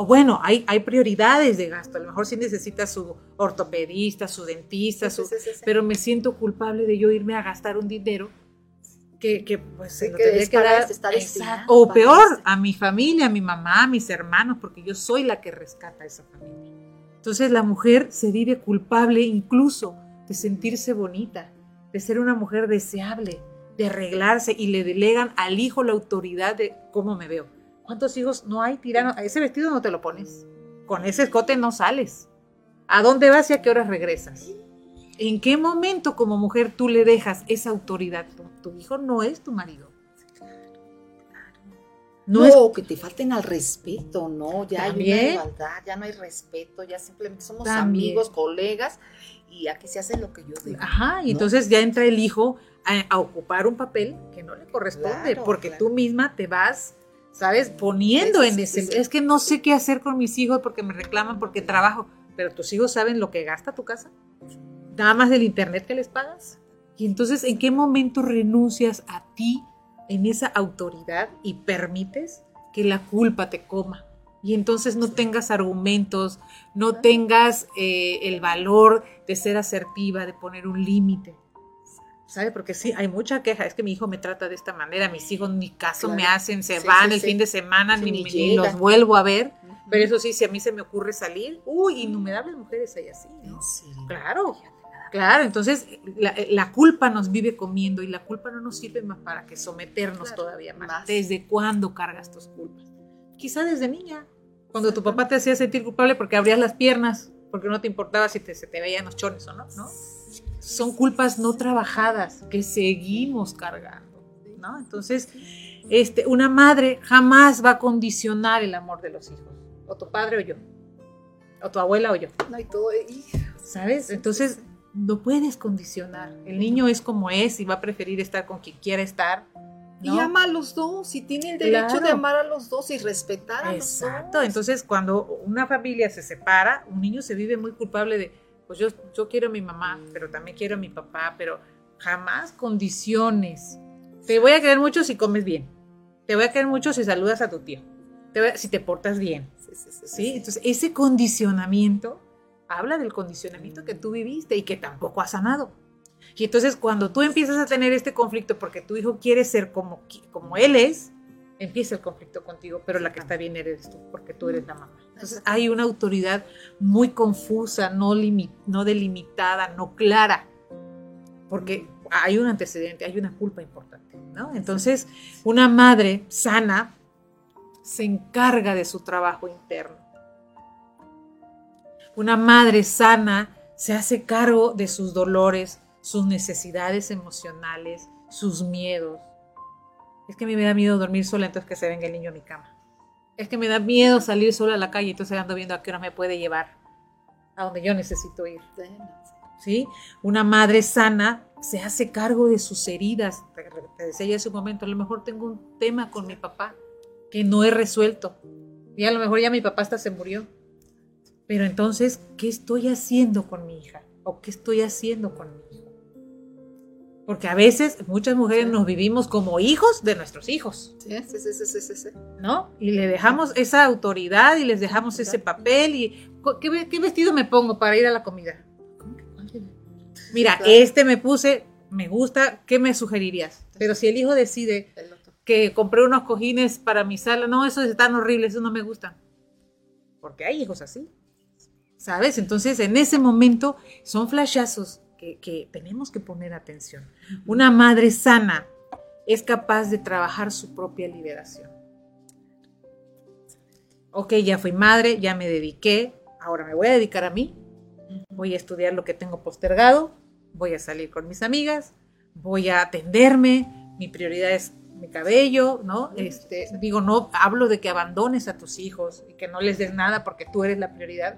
O bueno, hay, hay prioridades de gasto. A lo mejor sí necesita su ortopedista, su dentista, Sí, su- sí, sí, sí. pero me siento culpable de yo irme a gastar un dinero que, que pues se lo que tendría es que dar. Exacto. O peor, eso. a mi familia, a mi mamá, a mis hermanos, porque yo soy la que rescata a esa familia. Entonces la mujer se vive culpable incluso de sentirse bonita, de ser una mujer deseable, de arreglarse y le delegan al hijo la autoridad de cómo me veo. ¿Cuántos hijos no hay tirano? Ese vestido no te lo pones. Con ese escote no sales. ¿A dónde vas y a qué horas regresas? ¿En qué momento como mujer tú le dejas esa autoridad? Tu, tu hijo no es tu marido. No, es que te falten al respeto, no, ya hay También. una igualdad, ya no hay respeto, ya simplemente somos También. amigos, colegas, y aquí se hace lo que yo digo. Ajá, y ¿no? entonces ya entra el hijo a, a ocupar un papel que no le corresponde, Claro, porque claro. tú misma te vas, ¿sabes? Poniendo en ese... Es que no sé qué hacer con mis hijos porque me reclaman, porque trabajo, pero tus hijos saben lo que gasta tu casa, nada más del internet que les pagas. Y entonces, ¿en qué momento renuncias a ti en esa autoridad y permites que la culpa te coma? y entonces no tengas argumentos, no tengas eh, el valor de ser asertiva, de poner un límite. ¿Sabe? Porque sí, hay mucha queja. Es que mi hijo me trata de esta manera, mis hijos ni caso me hacen, se van el fin de semana, ni, los vuelvo a ver. Pero eso sí, si a mí se me ocurre salir, uy, innumerables mujeres hay así, ¿no? Claro, claro. Entonces, la, culpa nos vive comiendo y la culpa no nos sirve más para que someternos todavía más. ¿Desde cuándo cargas tus culpas? Quizá desde niña, cuando tu papá te hacía sentir culpable porque abrías las piernas, porque no te importaba si te, se te veían los chones o no, ¿no? Son culpas no trabajadas que seguimos cargando, ¿no? Entonces, este, una madre jamás va a condicionar el amor de los hijos, o tu padre o yo, o tu abuela o yo. No hay todo ahí. ¿Sabes? Entonces, no puedes condicionar. El niño es como es y va a preferir estar con quien quiera estar y ama a los dos y tiene el derecho de amar a los dos y respetar a los dos. Exacto, entonces cuando una familia se separa, un niño se vive muy culpable de, pues yo, yo quiero a mi mamá, pero también quiero a mi papá, pero jamás condiciones. Te voy a querer mucho si comes bien. Te voy a querer mucho si saludas a tu tío. Te si te portas bien. Sí, sí, sí, sí, Entonces ese condicionamiento habla del condicionamiento que tú viviste y que tampoco has sanado. Y entonces cuando tú empiezas a tener este conflicto porque tu hijo quiere ser como, como él es, empieza el conflicto contigo, pero la que está bien eres tú, porque tú eres la mamá. Entonces hay una autoridad muy confusa, no, delimitada, no clara, porque hay un antecedente, hay una culpa importante, ¿no? Entonces, una madre sana se encarga de su trabajo interno. Una madre sana se hace cargo de sus dolores, sus necesidades emocionales, sus miedos. Es que a mí me da miedo dormir sola, entonces que se venga el niño a mi cama. Es que me da miedo salir sola a la calle, entonces ando viendo a qué hora me puede llevar a donde yo necesito ir. ¿Sí? Una madre sana se hace cargo de sus heridas. Te decía ya hace un momento, a lo mejor tengo un tema con mi papá que no he resuelto. Y a lo mejor ya mi papá hasta se murió. Pero entonces, ¿qué estoy haciendo con mi hija? ¿O qué estoy haciendo con mi hijo? Porque a veces muchas mujeres nos vivimos como hijos de nuestros hijos. Sí, sí, sí, sí, sí. ¿No? Y le dejamos esa autoridad y les dejamos ese papel y ¿qué, vestido me pongo para ir a la comida? Mira, este me puse, me gusta, ¿qué me sugerirías? Pero si el hijo decide que compré unos cojines para mi sala, no, esos están horribles, esos no me gustan. Porque hay hijos así. ¿Sabes? Entonces, en ese momento son flashazos que, tenemos que poner atención. Una madre sana es capaz de trabajar su propia liberación. Ok, ya fui madre, ya me dediqué, ahora me voy a dedicar a mí, voy a estudiar lo que tengo postergado, voy a salir con mis amigas, voy a atenderme, mi prioridad es mi cabello, ¿no? Este, digo, no hablo de que abandones a tus hijos y que no les des nada porque tú eres la prioridad,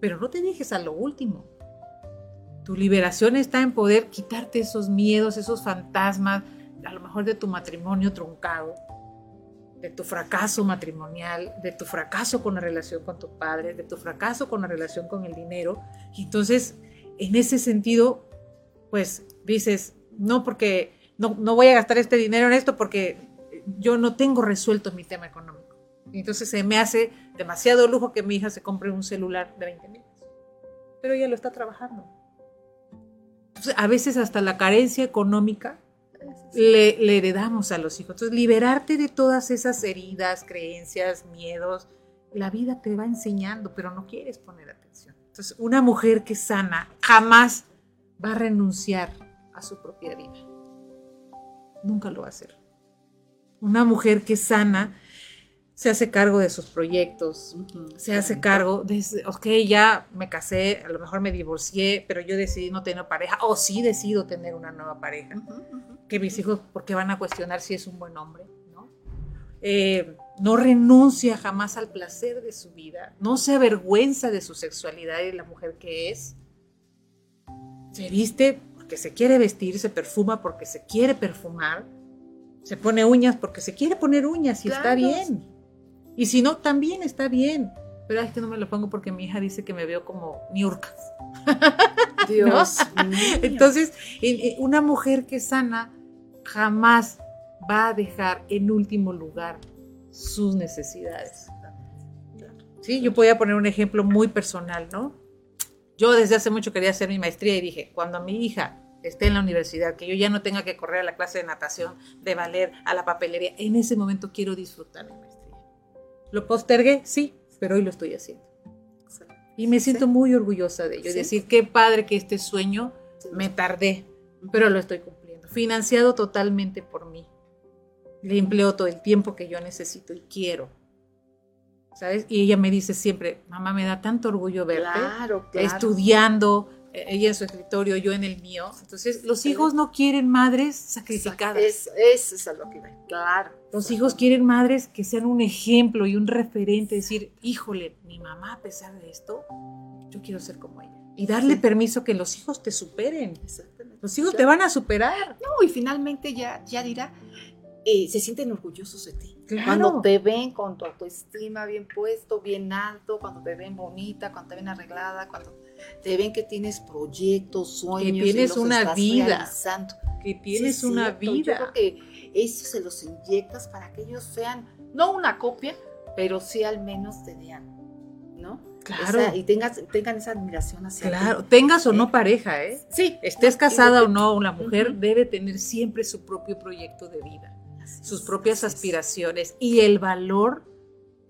pero no te dejes a lo último. Tu liberación está en poder quitarte esos miedos, esos fantasmas, a lo mejor de tu matrimonio truncado, de tu fracaso matrimonial, de tu fracaso con la relación con tu padre, de tu fracaso con la relación con el dinero. Y entonces, en ese sentido, pues dices, no porque no, no voy a gastar este dinero en esto porque yo no tengo resuelto mi tema económico. Entonces se me hace demasiado lujo que mi hija se compre un celular de 20 mil. Pero ella lo está trabajando a veces hasta la carencia económica le, heredamos a los hijos. Entonces, liberarte de todas esas heridas, creencias, miedos, la vida te va enseñando, pero no quieres poner atención. Entonces, una mujer que sana jamás va a renunciar a su propia vida. Nunca lo va a hacer. Una mujer que sana se hace cargo de sus proyectos, se hace cargo de, ok, ya me casé, a lo mejor me divorcié, pero yo decidí no tener pareja, o sí decido tener una nueva pareja, que mis hijos, porque van a cuestionar si es un buen hombre, ¿no? Eh, no renuncia jamás al placer de su vida, no se avergüenza de su sexualidad y de la mujer que es, se viste porque se quiere vestir, se perfuma porque se quiere perfumar, se pone uñas porque se quiere poner uñas y está bien. Y si no, también está bien. Pero es que no me lo pongo porque mi hija dice que me veo como niurka. Dios Entonces, una mujer que sana jamás va a dejar en último lugar sus necesidades. Sí, yo voy a poner un ejemplo muy personal, ¿no? Yo desde hace mucho quería hacer mi maestría y dije, cuando mi hija esté en la universidad, que yo ya no tenga que correr a la clase de natación, de valer, a la papelería, en ese momento quiero disfrutar. ¿Lo postergué? Sí, pero hoy lo estoy haciendo. Y me siento muy orgullosa de ello. Es decir, qué padre que este sueño me tardé, pero lo estoy cumpliendo. Financiado totalmente por mí. Le empleo todo el tiempo que yo necesito y quiero. ¿Sabes? Y ella me dice siempre, mamá, me da tanto orgullo verte Claro, claro. estudiando, ella en su escritorio, yo en el mío. Entonces, los hijos no quieren madres sacrificadas. Es, eso es a lo que iba. Claro. Los hijos quieren madres que sean un ejemplo y un referente, decir, híjole, mi mamá a pesar de esto, yo quiero ser como ella. Y darle Sí. permiso que los hijos te superen. Exactamente. Los hijos te van a superar. No, y finalmente ya, ya dirá, eh, se sienten orgullosos de ti. Claro. Cuando te ven con tu autoestima bien puesto, bien alto, cuando te ven bonita, cuando te ven arreglada, cuando te ven que tienes proyectos, sueños, y tienes los una estás vida. realizando. Que tienes es una cierto, Yo vida. creo que eso se los inyectas para que ellos sean, no una copia, pero sí al menos te vean, ¿no? Claro. Esa- y tengas, tengan esa admiración hacia ti. Claro, tengas o no ¿Eh? pareja, ¿eh? Sí. Estés no, casada o no, una mujer debe tener siempre su propio proyecto de vida. Sus propias aspiraciones y el valor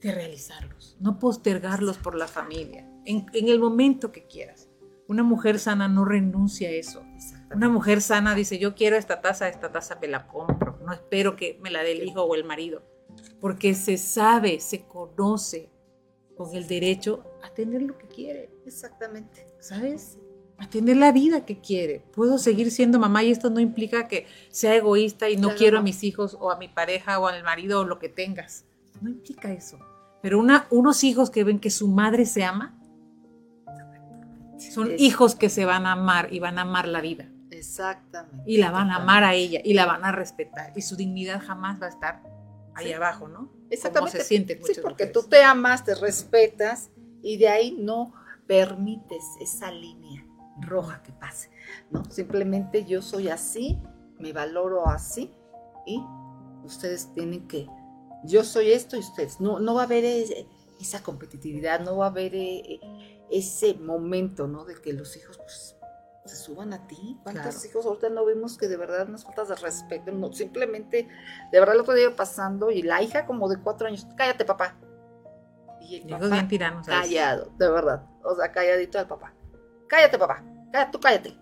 de realizarlos, no postergarlos por la familia, en, en el momento que quieras. Una mujer sana no renuncia a eso. Una mujer sana dice, yo quiero esta taza, esta taza me la compro, no espero que me la dé el hijo o el marido, porque se sabe, se conoce con el derecho a tener lo que quiere, Exactamente. ¿sabes? A tener la vida que quiere. Puedo seguir siendo mamá y esto no implica que sea egoísta y no Claro, quiero a mis hijos o a mi pareja o al marido o lo que tengas. No implica eso. Pero una, unos hijos que ven que su madre se ama, son hijos que se van a amar y van a amar la vida. Exactamente. Y la van a amar a ella y la van a respetar. Y su dignidad jamás va a estar ahí Sí. abajo, ¿no? Exactamente. Como se sienten Sí, porque mujeres. tú te amas, te respetas y de ahí no permites esa línea roja que pase, ¿no? Simplemente yo soy así, me valoro así y ustedes tienen que, yo soy esto y ustedes, no, no va a haber eh, esa competitividad, no va a haber eh, ese momento, ¿no? De que los hijos, pues, se suban a ti. ¿Cuántos Claro. hijos ahorita no vemos que de verdad unas faltas de respeto? No, simplemente, de verdad el otro día pasando y la hija como de cuatro años, cállate papá. Y el papá bien veces. callado, de verdad. O sea, calladito al papá. Cállate papá, tú cállate.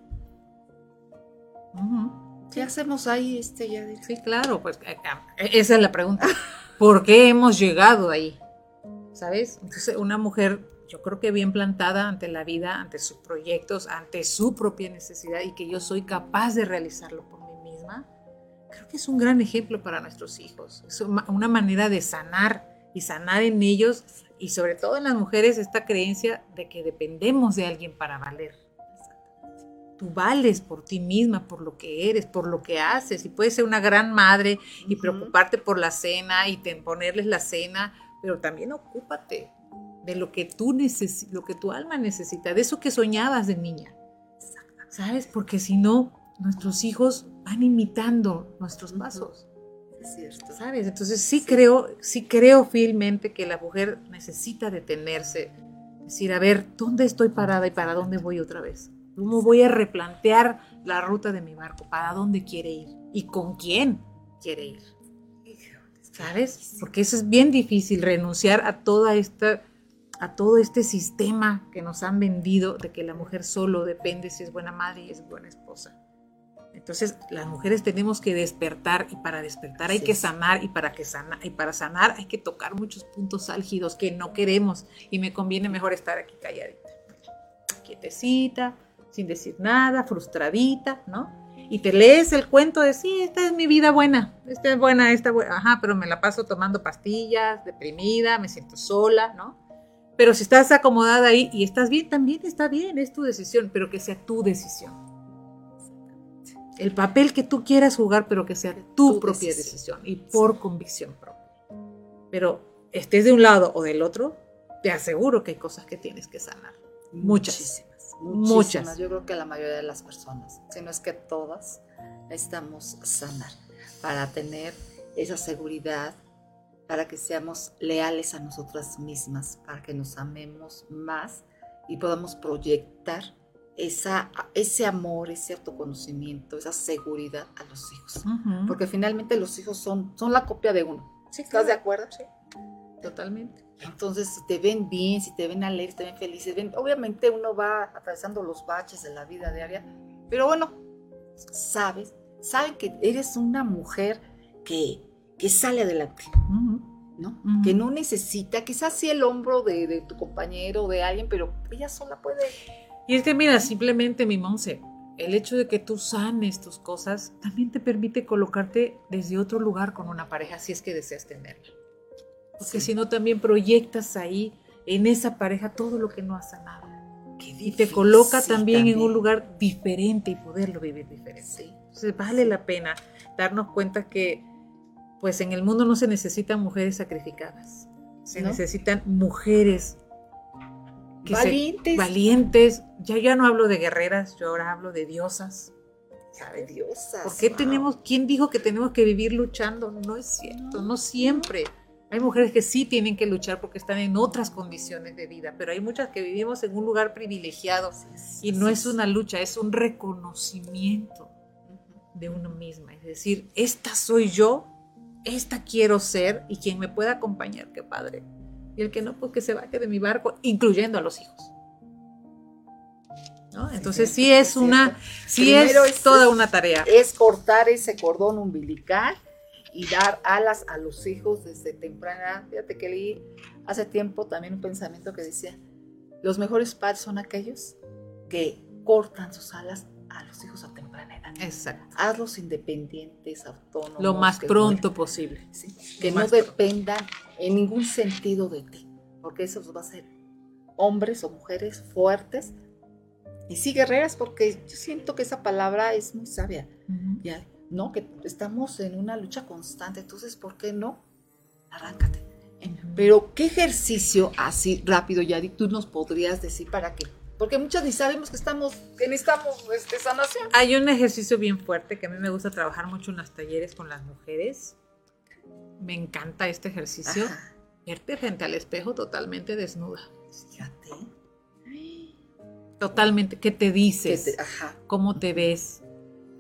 ¿Qué hacemos ahí, este, ya? Sí, claro, pues eh, eh, esa es la pregunta. ¿Por qué hemos llegado ahí? ¿Sabes? Entonces, una mujer, yo creo que bien plantada ante la vida, ante sus proyectos, ante su propia necesidad y que yo soy capaz de realizarlo por mí misma, creo que es un gran ejemplo para nuestros hijos. Es una manera de sanar y sanar en ellos y sobre todo en las mujeres esta creencia de que dependemos de alguien para valer. Tú vales por ti misma, por lo que eres, por lo que haces. Y puedes ser una gran madre y preocuparte por la cena y te- ponerles la cena, pero también ocúpate de lo que tú necesi- lo que tu alma necesita, de eso que soñabas de niña. ¿Sabes? Porque si no, nuestros hijos van imitando nuestros pasos. Es cierto. ¿Sabes? Entonces sí, creo, sí creo fielmente que la mujer necesita detenerse, decir, a ver, ¿dónde estoy parada y para dónde voy otra vez? ¿Cómo voy a replantear la ruta de mi barco? ¿Para dónde quiere ir? ¿Y con quién quiere ir? ¿Sabes? Porque eso es bien difícil, renunciar a toda esta a todo este sistema que nos han vendido de que la mujer solo depende si es buena madre y es buena esposa. Entonces, las mujeres tenemos que despertar y para despertar hay que sanar y para que sana, y para sanar hay que tocar muchos puntos álgidos que no queremos y me conviene mejor estar aquí calladita, quietecita, sin decir nada, frustradita, ¿no? Y te lees el cuento de sí, esta es mi vida buena, esta es buena, esta buena, ajá, pero me la paso tomando pastillas, deprimida, me siento sola, ¿no? Pero si estás acomodada ahí y estás bien, también está bien, es tu decisión, pero que sea tu decisión. El papel que tú quieras jugar, pero que sea tu, Tu propia decisión. decisión y por convicción propia. Pero estés de un lado o del otro, te aseguro que hay cosas que tienes que sanar. Muchas. Muchísimas. Muchas. Yo creo que la mayoría de las personas, si no es que todas, necesitamos sanar para tener esa seguridad para que seamos leales a nosotras mismas, para que nos amemos más y podamos proyectar esa, ese amor, ese autoconocimiento, esa seguridad a los hijos. Porque finalmente los hijos son, son la copia de uno. ¿Estás de acuerdo? Sí, totalmente. Entonces, si te ven bien, si te ven alegres, te ven felices, ven, obviamente uno va atravesando los baches de la vida diaria, pero bueno, sabes, saben que eres una mujer que, que sale adelante, ¿no? Que no necesita, quizás sí el hombro de, de tu compañero, de alguien, pero ella sola puede. Y es que mira, simplemente mi Monse, el hecho de que tú sanes tus cosas también te permite colocarte desde otro lugar con una pareja si es que deseas tenerla. Porque si no también proyectas ahí en esa pareja todo lo que no has sanado. y te coloca también, en un lugar diferente y poderlo vivir diferente. Entonces vale la pena darnos cuenta que pues en el mundo no se necesitan mujeres sacrificadas. Se necesitan mujeres valientes. valientes. Ya ya no hablo de guerreras, yo ahora hablo de diosas. ¿Sabe? Diosas. ¿Por qué tenemos, quién dijo que tenemos que vivir luchando? No es cierto, no, siempre. Hay mujeres que sí tienen que luchar porque están en otras condiciones de vida, pero hay muchas que vivimos en un lugar privilegiado y no es una lucha, es un reconocimiento de uno misma. Es decir, esta soy yo, esta quiero ser y quien me pueda acompañar, qué padre y el que no, pues que se baje de mi barco, incluyendo a los hijos. Entonces sí, es una, sí es, toda una tarea. Es cortar ese cordón umbilical y dar alas a los hijos desde temprana. Fíjate que leí hace tiempo también un pensamiento que decía, los mejores padres son aquellos que cortan sus alas a los hijos a temprana edad. Exacto. Hazlos independientes, autónomos. Lo más pronto posible. que no dependan en ningún sentido de ti, porque eso va a ser hombres o mujeres fuertes y sí guerreras, porque yo siento que esa palabra es muy sabia, ya, ¿no? Que estamos en una lucha constante, entonces, ¿por qué no? Arráncate. Pero, ¿qué ejercicio así rápido, Yadi, tú nos podrías decir para que porque muchas ni sabemos que estamos, que necesitamos este, sanación. Hay un ejercicio bien fuerte que a mí me gusta trabajar mucho en los talleres con las mujeres, me encanta este ejercicio. Verte frente al espejo totalmente desnuda. Fíjate. Totalmente. ¿Qué te dices? ¿Cómo te ves?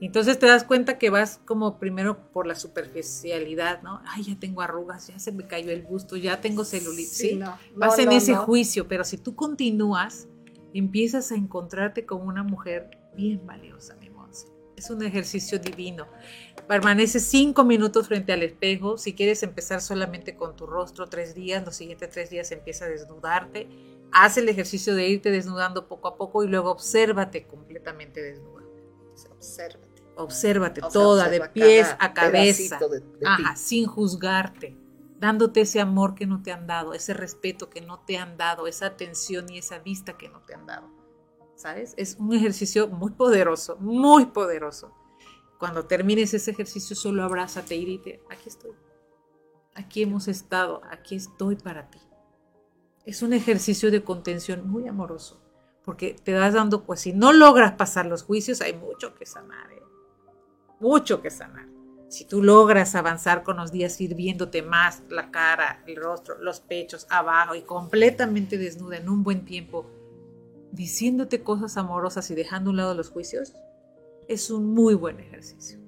Entonces te das cuenta que vas como primero por la superficialidad, ¿no? Ay, ya tengo arrugas, ya se me cayó el busto, ya tengo celulitis. Sí, No, vas en ese juicio, pero si tú continúas, empiezas a encontrarte como una mujer bien valiosa, mi Monse. Es un ejercicio divino. Permanece cinco minutos frente al espejo. Si quieres empezar solamente con tu rostro tres días, los siguientes tres días empieza a desnudarte. Haz el ejercicio de irte desnudando poco a poco y luego obsérvate completamente desnuda. Obsérvate. Toda, de pies a cabeza. Ajá, sin juzgarte, dándote ese amor que no te han dado, ese respeto que no te han dado, esa atención y esa vista que no te han dado. ¿Sabes? Es un ejercicio muy poderoso, muy poderoso cuando termines ese ejercicio, solo abrázate y dite, aquí estoy. Aquí hemos estado, aquí estoy para ti. Es un ejercicio de contención muy amoroso, porque te das dando, pues si no logras pasar los juicios, hay mucho que sanar, ¿eh? Mucho que sanar. Si tú logras avanzar con los días, ir viéndote más la cara, el rostro, los pechos, abajo y completamente desnuda en un buen tiempo, diciéndote cosas amorosas y dejando a un lado los juicios, es un muy buen ejercicio.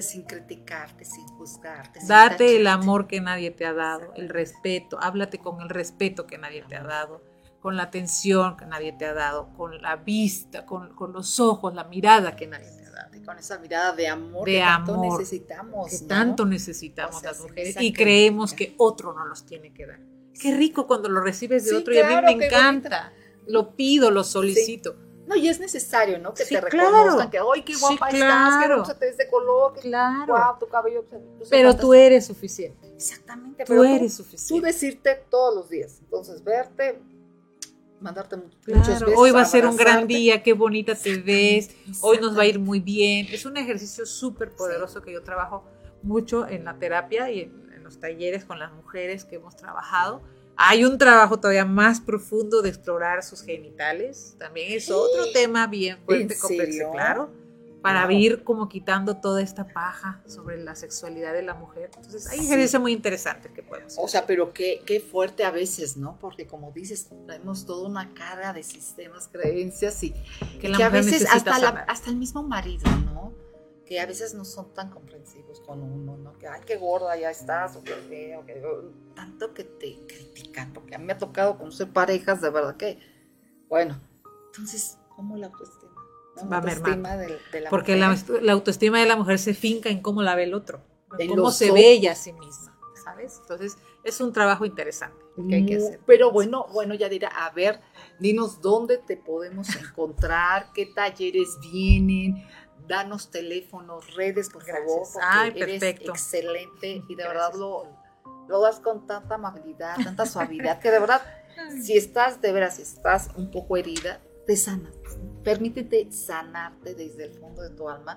sin criticarte, sin juzgarte. Date el amor que nadie te ha dado, el respeto, háblate con el respeto que nadie te ha dado, con la atención que nadie te ha dado, con la vista, con, los ojos, la mirada que nadie te ha dado. Con esa mirada de amor de que tanto necesitamos. Que tanto necesitamos las mujeres y creemos que otro nos los tiene que dar. Qué rico cuando lo recibes de otro y a mí me encanta. Lo pido, lo solicito no, y es necesario, ¿no? Que te reconozcan, que, ¡ay, qué guapa estás! ¡Qué hermosa te ves de color! claro. ¡Guau, tu cabello! pero tú eres suficiente. Exactamente. Tú eres suficiente. Tú decirte todos los días. Entonces, verte, mandarte muchos besos. Hoy va a ser un gran día, qué bonita te ves. Hoy nos va a ir muy bien. Es un ejercicio súper poderoso que yo trabajo mucho en la terapia y en los talleres con las mujeres que hemos trabajado hay un trabajo todavía más profundo de explorar sus genitales. También es otro tema bien fuerte, complejo, claro. Para ir como quitando toda esta paja sobre la sexualidad de la mujer. Entonces hay ejercicios muy interesantes que podemos hacer. O sea, pero qué, qué fuerte a veces, ¿no? Porque como dices, traemos toda una carga de sistemas, creencias y que la que a veces hasta, la- hasta el mismo marido, ¿no? Que a veces no son tan comprensivos con uno, ¿no? Que, ay, qué gorda ya estás, o qué feo, que tanto que te critican, porque a mí me ha tocado conocer parejas de verdad que, bueno, entonces, ¿cómo la autoestima? ¿No? Va autoestima de, de la Porque la, autoestima de la mujer se finca en cómo la ve el otro, en cómo se ve ella a sí misma, ¿sabes? Entonces es un trabajo interesante que hay que Mm, hacer. Pero bueno, bueno, ya dirá, a ver, dinos dónde te podemos encontrar, qué talleres vienen, danos teléfonos, redes, por Gracias. favor, porque Ay, eres perfecto. excelente y de verdad lo, lo das con tanta amabilidad, tanta suavidad, que de verdad, si estás, de veras, si estás un poco herida, te sanas. Permítete sanarte desde el fondo de tu alma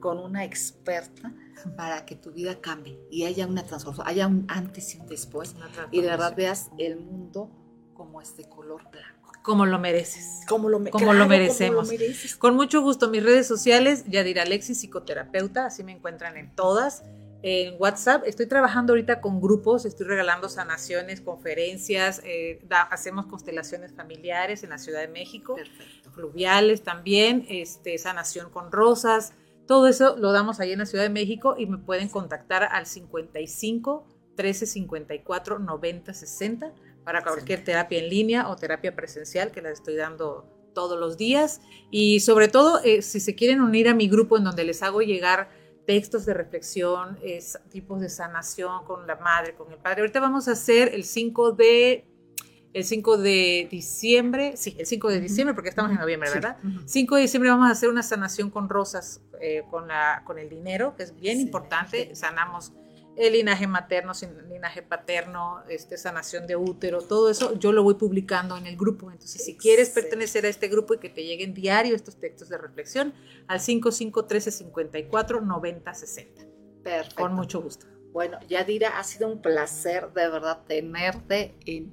con una experta para que tu vida cambie y haya una transformación, haya un antes y un después y de verdad veas el mundo como este color blanco. Como lo mereces. Como lo, me- Como claro, lo merecemos. como lo. Con mucho gusto, mis redes sociales, Yadira Alexis, psicoterapeuta, así me encuentran en todas. En WhatsApp. Estoy trabajando ahorita con grupos, estoy regalando sanaciones, conferencias, eh, da- hacemos constelaciones familiares en la Ciudad de México, Perfecto. fluviales también, este, sanación con rosas, todo eso lo damos ahí en la Ciudad de México y me pueden contactar al 55 13 54 90 60 para cualquier terapia en línea o terapia presencial que las estoy dando todos los días. Y sobre todo eh, si se quieren unir a mi grupo en donde les hago llegar textos de reflexión, es, tipos de sanación con la madre, con el padre. Ahorita vamos a hacer el 5 de el 5 de diciembre, sí, el 5 de diciembre porque estamos en noviembre, Sí. ¿verdad? Ujú. 5 de diciembre vamos a hacer una sanación con rosas, eh, con, la, con el dinero, que es bien Sí. importante. Sanamos el linaje materno, sin- linaje paterno, este, sanación de útero, todo eso yo lo voy publicando en el grupo. Entonces, si quieres pertenecer a este grupo y que te lleguen diario estos textos de reflexión, al 55 13 54 90 60. Perfecto. Con mucho gusto. Bueno, Yadira, ha sido un placer de verdad tenerte en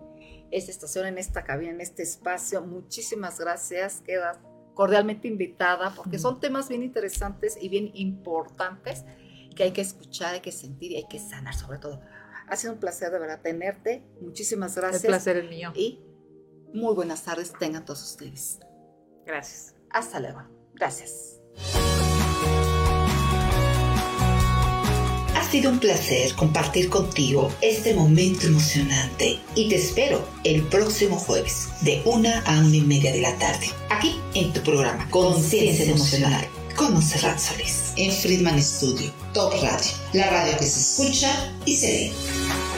esta estación, en esta cabina, en este espacio. Muchísimas gracias. Quedas cordialmente invitada porque son temas bien interesantes y bien importantes que hay que escuchar, hay que sentir y hay que sanar sobre todo. Ha sido un placer de verdad tenerte. Muchísimas gracias. El placer es mío. Y muy buenas tardes tengan todos ustedes. Gracias. Hasta luego. Gracias. Ha sido un placer compartir contigo este momento emocionante y te espero el próximo jueves de una a una y media de la tarde aquí en tu programa Conciencia Emocional con Monserrat Solís. En Friedman Studio, Top Radio, la radio que se escucha y se ve.